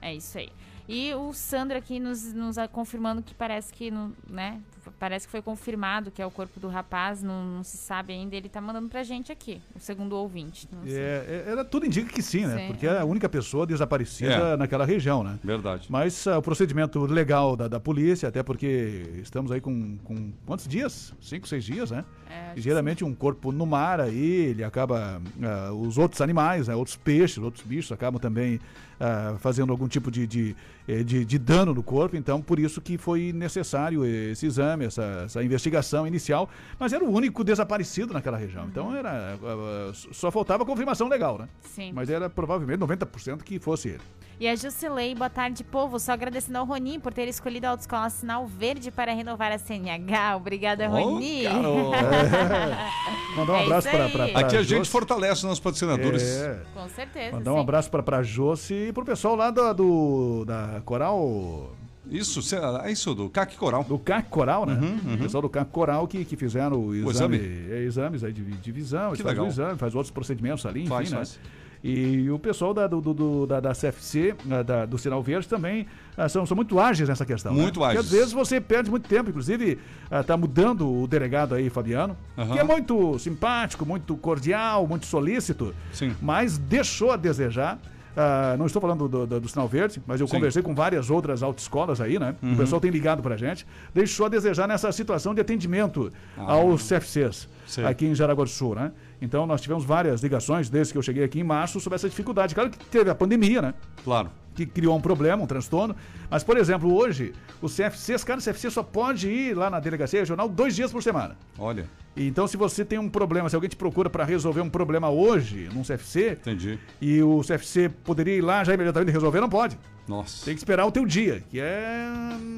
É isso aí. E o Sandro aqui nos, nos confirmando que parece que, né? Parece que foi confirmado que é o corpo do rapaz, não, não se sabe ainda. Ele tá mandando pra gente aqui, o segundo ouvinte. Não sei. É, é, era, tudo indica que sim, né? Sim. Porque é a única pessoa desaparecida É. naquela região, né? Verdade. Mas ah, o procedimento legal da, da polícia, até porque estamos aí com, com quantos dias? Cinco, seis dias, né? É, E geralmente um corpo no mar aí, ele acaba. ah, os outros animais, né, outros peixes, outros bichos acabam também ah, fazendo algum tipo de, de, eh, de, de dano no corpo. Então, por isso que foi necessário esse exame, essa, essa investigação inicial. Mas era o único desaparecido naquela região. Então era. ah, ah, só faltava a confirmação legal, né? Sim. Mas era provavelmente 90% que fosse ele. E a Jusilei, boa tarde, povo. Só agradecendo ao Ronin por ter escolhido a autoescola Sinal Verde para renovar a CNH. Obrigada, Roni. Mandar um É abraço para Aqui a gente fortalece os nossos patrocinadores. É. Com certeza. Mandar um sim. abraço para pra Josi e pro pessoal lá do, do- da Coral. Isso, cê- é isso, do CAC Coral. Do CAC Coral, né? O pessoal do CAC Coral que, que fizeram o exame, exame? é, exames aí de, de visão, Que fazem o exame, faz outros procedimentos ali, enfim, Faz, né? faz. E o pessoal da, do, do- da, da CFC, ah, da- do Sinal Verde, também ah, são, são muito ágeis nessa questão. né? Muito Porque ágeis. às vezes você perde muito tempo, inclusive está mudando o delegado aí, Fabiano, Aham. que é muito simpático, muito cordial, muito solícito, mas deixou a desejar. Ah, não estou falando do, do, do Sinal Verde, mas eu Sim. conversei com várias outras autoescolas aí, né? Uhum. O pessoal tem ligado pra gente. Deixou a desejar nessa situação de atendimento Ah. aos CFCs Sei. aqui em Jaraguá do Sul, né? Então nós tivemos várias ligações desde que eu cheguei aqui em março sobre essa dificuldade. Claro que teve a pandemia, né? Claro. Que criou um problema, um transtorno. Mas, por exemplo, hoje, os CFCs, cara, o CFC só pode ir lá na delegacia regional dois dias por semana. Olha. Então, se você tem um problema, se alguém te procura para resolver um problema hoje num CFC, Entendi. e o CFC poderia ir lá já imediatamente resolver, não pode. Nossa. Tem que esperar o teu dia, que é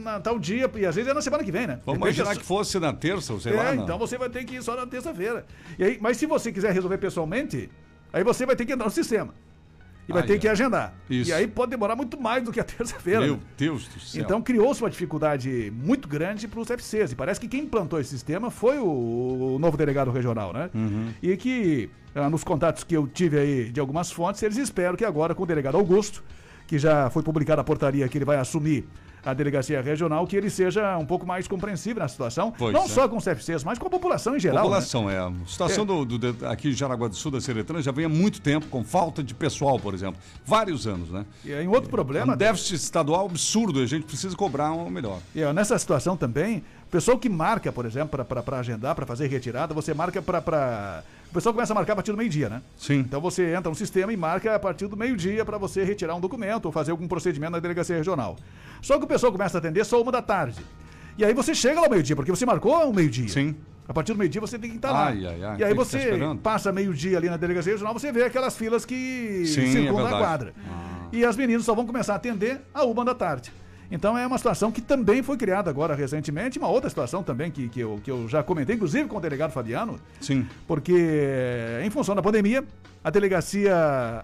na tal dia, e às vezes é na semana que vem, né? Vamos imaginar que fosse na terça, ou sei é, lá. então você vai ter que ir só na terça-feira. Mas se você quiser resolver pessoalmente, aí você vai ter que entrar no sistema. E vai Ai, ter ai. que agendar. Isso. E aí pode demorar muito mais do que a terça-feira. Meu né? Deus do céu. Então criou-se uma dificuldade muito grande para os FCs. E parece que quem implantou esse sistema foi o, o novo delegado regional, né? Uhum. E que, ah, nos contatos que eu tive aí de algumas fontes, eles esperam que agora com o delegado Augusto, que já foi publicada a portaria que ele vai assumir a delegacia regional, que ele seja um pouco mais compreensível na situação. Pois não é. só com os FCs, mas com a população em geral. População, né? é. A situação É. Do, do- aqui em Jaraguá do Sul, da Seretran, já vem há muito tempo com falta de pessoal, por exemplo. Vários anos, né? E aí, um outro problema. Um déficit estadual absurdo, a gente precisa cobrar um melhor. E, nessa situação também, o pessoal que marca, por exemplo, para agendar, para fazer retirada, você marca para. O pessoal começa a marcar a partir do meio-dia, né? Sim. Então você entra no sistema e marca a partir do meio-dia para você retirar um documento ou fazer algum procedimento na delegacia regional. Só que o pessoal começa a atender só uma da tarde. E aí você chega lá ao meio-dia, porque você marcou o meio-dia. Sim. A partir do meio-dia você tem que estar lá. Ai, ai, ai, e aí você passa meio-dia ali na delegacia regional, você vê aquelas filas que Sim, é circulam na verdade. quadra. E as meninas só vão começar a atender a uma da tarde. Então é uma situação que também foi criada agora recentemente, uma outra situação também que, que, eu, que eu já comentei, inclusive com o delegado Fabiano. Sim. Porque, em função da pandemia, a delegacia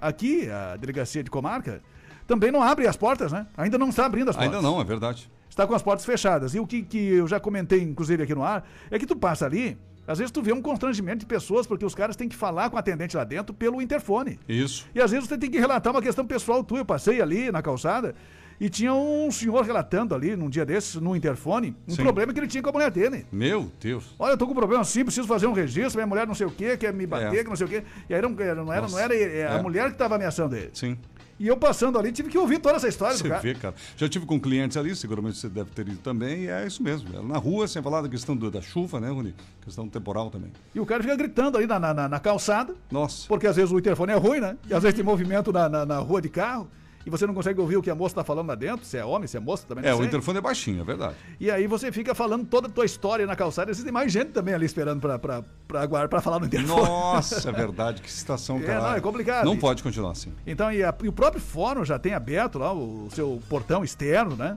aqui, a delegacia de comarca, também não abre as portas, né? Ainda não está abrindo as portas. Ainda não, é verdade. Está com as portas fechadas. E o que, que eu já comentei, inclusive, aqui no ar, é que tu passa ali, às vezes tu vê um constrangimento de pessoas, porque os caras têm que falar com o atendente lá dentro pelo interfone. Isso. E às vezes você tem que relatar uma questão pessoal tua. Eu passei ali na calçada e tinha um senhor relatando ali, num dia desses, no interfone, um Sim. problema que ele tinha com a mulher dele. Meu Deus. Olha, eu tô com um problema assim, preciso fazer um registro, minha mulher não sei o quê, quer me bater, É. que não sei o quê. E aí não, não era, não era é, a É. mulher que estava ameaçando ele. Sim. E eu passando ali, tive que ouvir toda essa história Você do cara. vê, cara. Já tive com clientes ali, seguramente você deve ter ido também, e é isso mesmo. É Na rua, sem falar da questão do- da chuva, né, Rony? Questão temporal também. E o cara fica gritando ali na, na, na- na calçada. Nossa. Porque às vezes o interfone é ruim, né? E às vezes tem movimento na, na, na rua de carro. E você não consegue ouvir o que a moça está falando lá dentro, se é homem, se é moça, também não É, o interfone é baixinho, é verdade. E aí você fica falando toda a tua história na calçada. E tem mais gente também ali esperando pra, aguardar- pra falar no interfone. Nossa, é verdade. Que situação, É, cara. não, é complicado. Não pode continuar assim. Então, e, a- e o próprio fórum já tem aberto lá o, seu portão externo, né?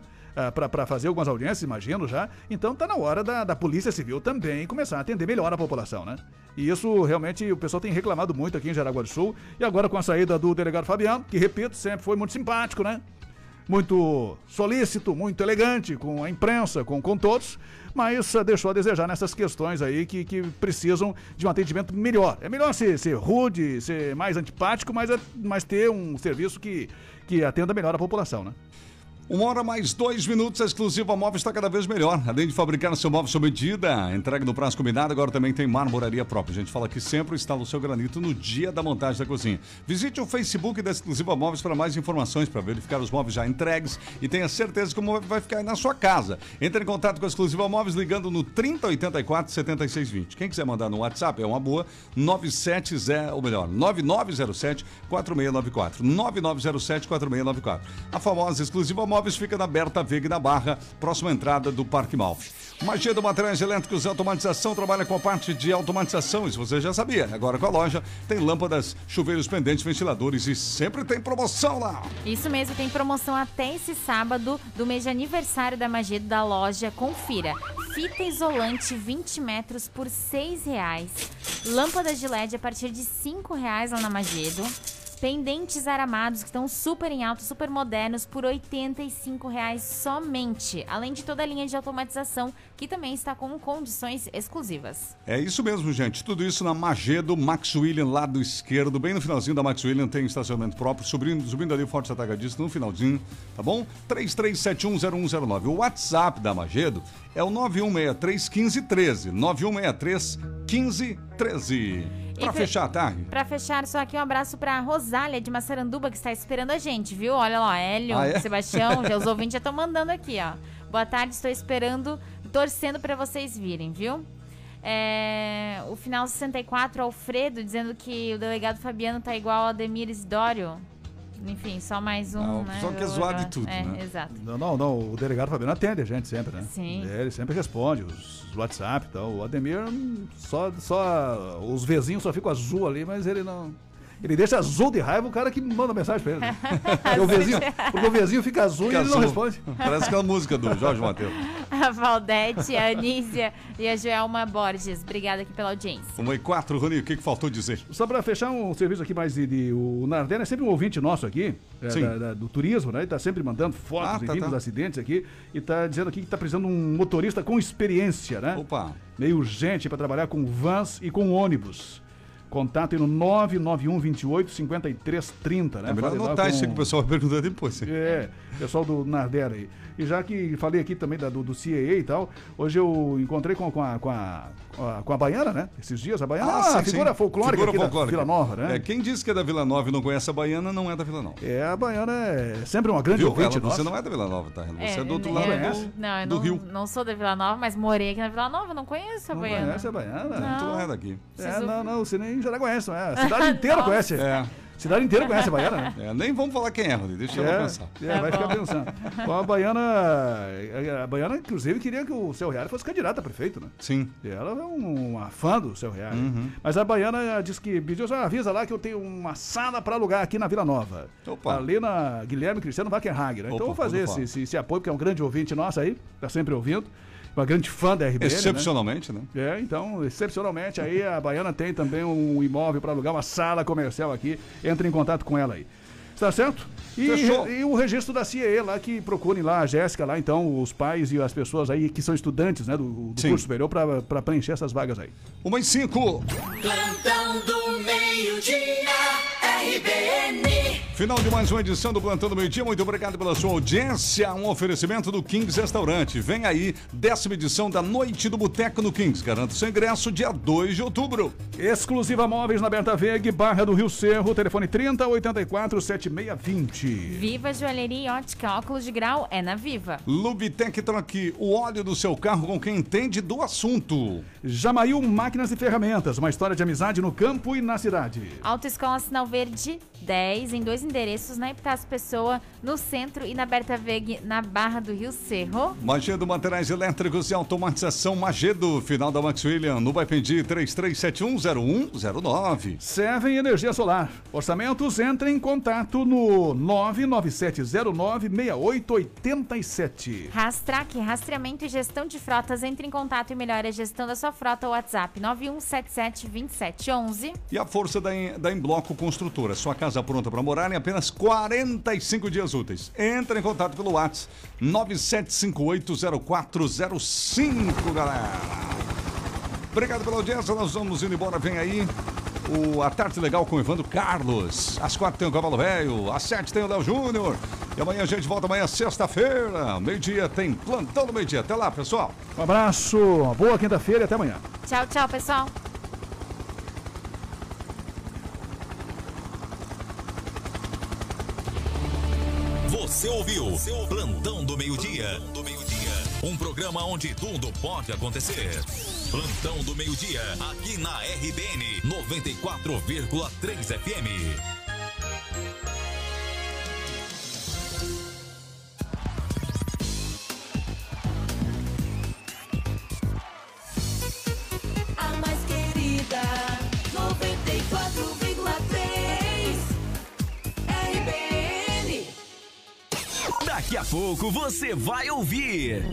Para fazer algumas audiências, imagino já. Então tá na hora da, da Polícia Civil também começar a atender melhor a população, né? E isso realmente o pessoal tem reclamado muito aqui em Jaraguá do Sul. E agora com a saída do delegado Fabiano, que repito, sempre foi muito simpático, né? Muito solícito, muito elegante com a imprensa, com, com todos, mas ah, deixou a desejar nessas questões aí que, que precisam de um atendimento melhor. É melhor ser, ser rude, ser mais antipático, mas, é- mas ter um serviço que, que atenda melhor a população, né? Uma hora mais dois minutos, a exclusiva móvel está cada vez melhor. Além de fabricar seu móvel sob medida, entrega no prazo combinado, agora também tem marmoraria própria. A gente fala que sempre instala o seu granito no dia da montagem da cozinha. Visite o Facebook da Exclusiva Móveis para mais informações, para verificar os móveis já entregues e tenha certeza que o móvel vai ficar aí na sua casa. Entre em contato com a Exclusiva Móveis ligando no 3084 7620. Quem quiser mandar no WhatsApp é uma boa, 970, ou melhor, 9907 4694. 9907 4694. A famosa Exclusiva Móveis fica na Berta Veiga na Barra, próxima entrada do Parque Malfi. Magia do Materiais Elétricos e Automatização trabalha com a parte de automatização, isso você já sabia. Agora com a loja tem lâmpadas, chuveiros pendentes, ventiladores e sempre tem promoção lá. Isso mesmo, tem promoção até esse sábado do mês de aniversário da Magedo da loja. Confira. Fita isolante 20 metros por 6 reais. Lâmpadas de LED a partir de 5 reais lá na Magedo. Pendentes aramados que estão super em alta, super modernos por 85 reais somente. Além de toda a linha de automatização que também está com condições exclusivas. É isso mesmo, gente. Tudo isso na Magedo, Max William, lado esquerdo. Bem no finalzinho da Max William tem estacionamento próprio, subindo, subindo ali o Forte Atacadista no finalzinho, tá bom? 33710109. O WhatsApp da Magedo é o 9163 1513. 9163 1513. Pra fe- fechar a tarde. Pra fechar, só aqui um abraço pra Rosália de Massaranduba, que está esperando a gente, viu? Olha lá, Hélio, Ah, é? Sebastião, já, os ouvintes já estão mandando aqui, ó. Boa tarde, estou esperando, torcendo pra vocês virem, viu? É, o final 64, Alfredo, dizendo que o delegado Fabiano tá igual ao Ademir Isidório. Enfim, só mais um, Não, né? só quer zoar de tudo, é, né? exato. Não, não, não, o delegado Fabiano atende a gente sempre, né? Sim. Ele sempre responde os WhatsApp e tal. O Ademir, hum, só, só os vizinhos só ficam azul ali, mas ele não... Ele deixa azul de raiva o cara que manda mensagem pra ele. né? O vizinho, porque o vizinho fica azul Fica e ele não responde. Parece aquela música do Jorge Mateus. A Valdete, a Anísia e a Joelma Borges. Obrigada aqui pela audiência. Uma e quatro, Rony, o que, que faltou dizer? Só para fechar um serviço aqui mais de. de- o Nardella é sempre um ouvinte nosso aqui, é, Sim. da- da- do turismo, né? Ele tá sempre mandando fotos Ah, e tá, vídeos tá. dos acidentes aqui. E tá dizendo aqui que tá precisando de um motorista com experiência, né? Opa! Meio urgente para trabalhar com vans e com ônibus. Contato aí no 991 28 53 30, né? É melhor Fale anotar com- isso aí que o pessoal vai perguntar depois. é, pessoal do Nardera aí. E já que falei aqui também da- do, do CAA e tal, hoje eu encontrei com, com, a, com, a, com a- com a Baiana, né? Esses dias, a Baiana, ah, a figura folclórica Figura aqui folclórica. da Vila Nova, né? É, quem disse que é da Vila Nova e não conhece a Baiana, não é da Vila Nova. É, a Baiana é sempre uma grande Viu? ouvinte Ela- você não é da Vila Nova, tá? Você é, do outro eu- lado eu do, não, não, eu do não, Rio. não sou da Vila Nova, mas morei aqui na Vila Nova, não conheço a Não Baiana. conhece a Baiana? Não. Tu não é daqui. É, não, não, você nem já conhece, não é? A cidade inteira conhece. É. Cidade inteira conhece a Baiana, né? É, nem vamos falar quem é, Rodrigo. Deixa eu É, pensar. é, vai ficar pensando. Bom, a Baiana, a Baiana, inclusive, queria que o seu Real fosse candidato a prefeito, né? Sim. E ela é um- uma fã do seu Real. Uhum. Mas a Baiana disse que pediu, "Ah, avisa lá que eu tenho uma sala para alugar aqui na Vila Nova. Opa. Ali na Guilherme Cristiano Wackenhag, né? Opa, Então eu vou fazer esse, esse, esse apoio, porque é um grande ouvinte nosso aí, tá sempre ouvindo. Uma grande fã da RBN. Excepcionalmente, né? É, então, excepcionalmente, aí a Baiana tem também um imóvel para alugar, uma sala comercial aqui. Entre em contato com ela aí. Está certo? E, Fechou. e o registro da CIE lá, que procurem lá a Jéssica lá, então, os pais e as pessoas aí que são estudantes né, do, do curso superior para preencher essas vagas aí. Uma em cinco. Plantão do meio-dia, RBN. Final de mais uma edição do Plantão do Meio Dia. Muito obrigado pela sua audiência. Um oferecimento do Kings Restaurante. Vem aí, décima edição da Noite do Boteco no Kings. Garanta seu ingresso dia 2 de outubro. Exclusiva Móveis na Berta Veg, Barra do Rio Cerro, telefone 30 84 7620. Viva Joalheria e Ótica, óculos de grau é na Viva. Lubitec Troque, o óleo do seu carro com quem entende do assunto. Jamail Máquinas e Ferramentas, uma história de amizade no campo e na cidade. Autoescola Sinal Verde 10, em dois endereços, na Epitácio Pessoa, no centro e na Berta Veg, na Barra do Rio Cerro. Magedo Materiais Elétricos e Automatização Magedo, final da Max William, no Baipendi 33710109. Seven Energia Solar. Orçamentos, entre em contato no 997096887. Rastrac, rastreamento e gestão de frotas, entre em contato e melhore a gestão da sua frota, WhatsApp 91772711. E a força da, Em- da Embloco Construtora, sua casa pronta para morar em apenas 45 dias úteis. Entre em contato pelo WhatsApp 97580405, galera. Obrigado pela audiência, nós vamos indo embora, vem aí o A Tarde Legal com o Evandro Carlos. Às quatro tem o Cavalo Velho, às sete tem o Léo Júnior. E amanhã a gente volta, amanhã sexta-feira, meio-dia tem Plantão do Meio-Dia. Até lá, pessoal. Um abraço, boa quinta-feira e até amanhã. Tchau, tchau, pessoal. Você ouviu Plantão do Meio-Dia. Um programa onde tudo pode acontecer. Plantão do Meio-Dia, aqui na RBN 94,3 FM. A mais querida, Daqui a pouco você vai ouvir.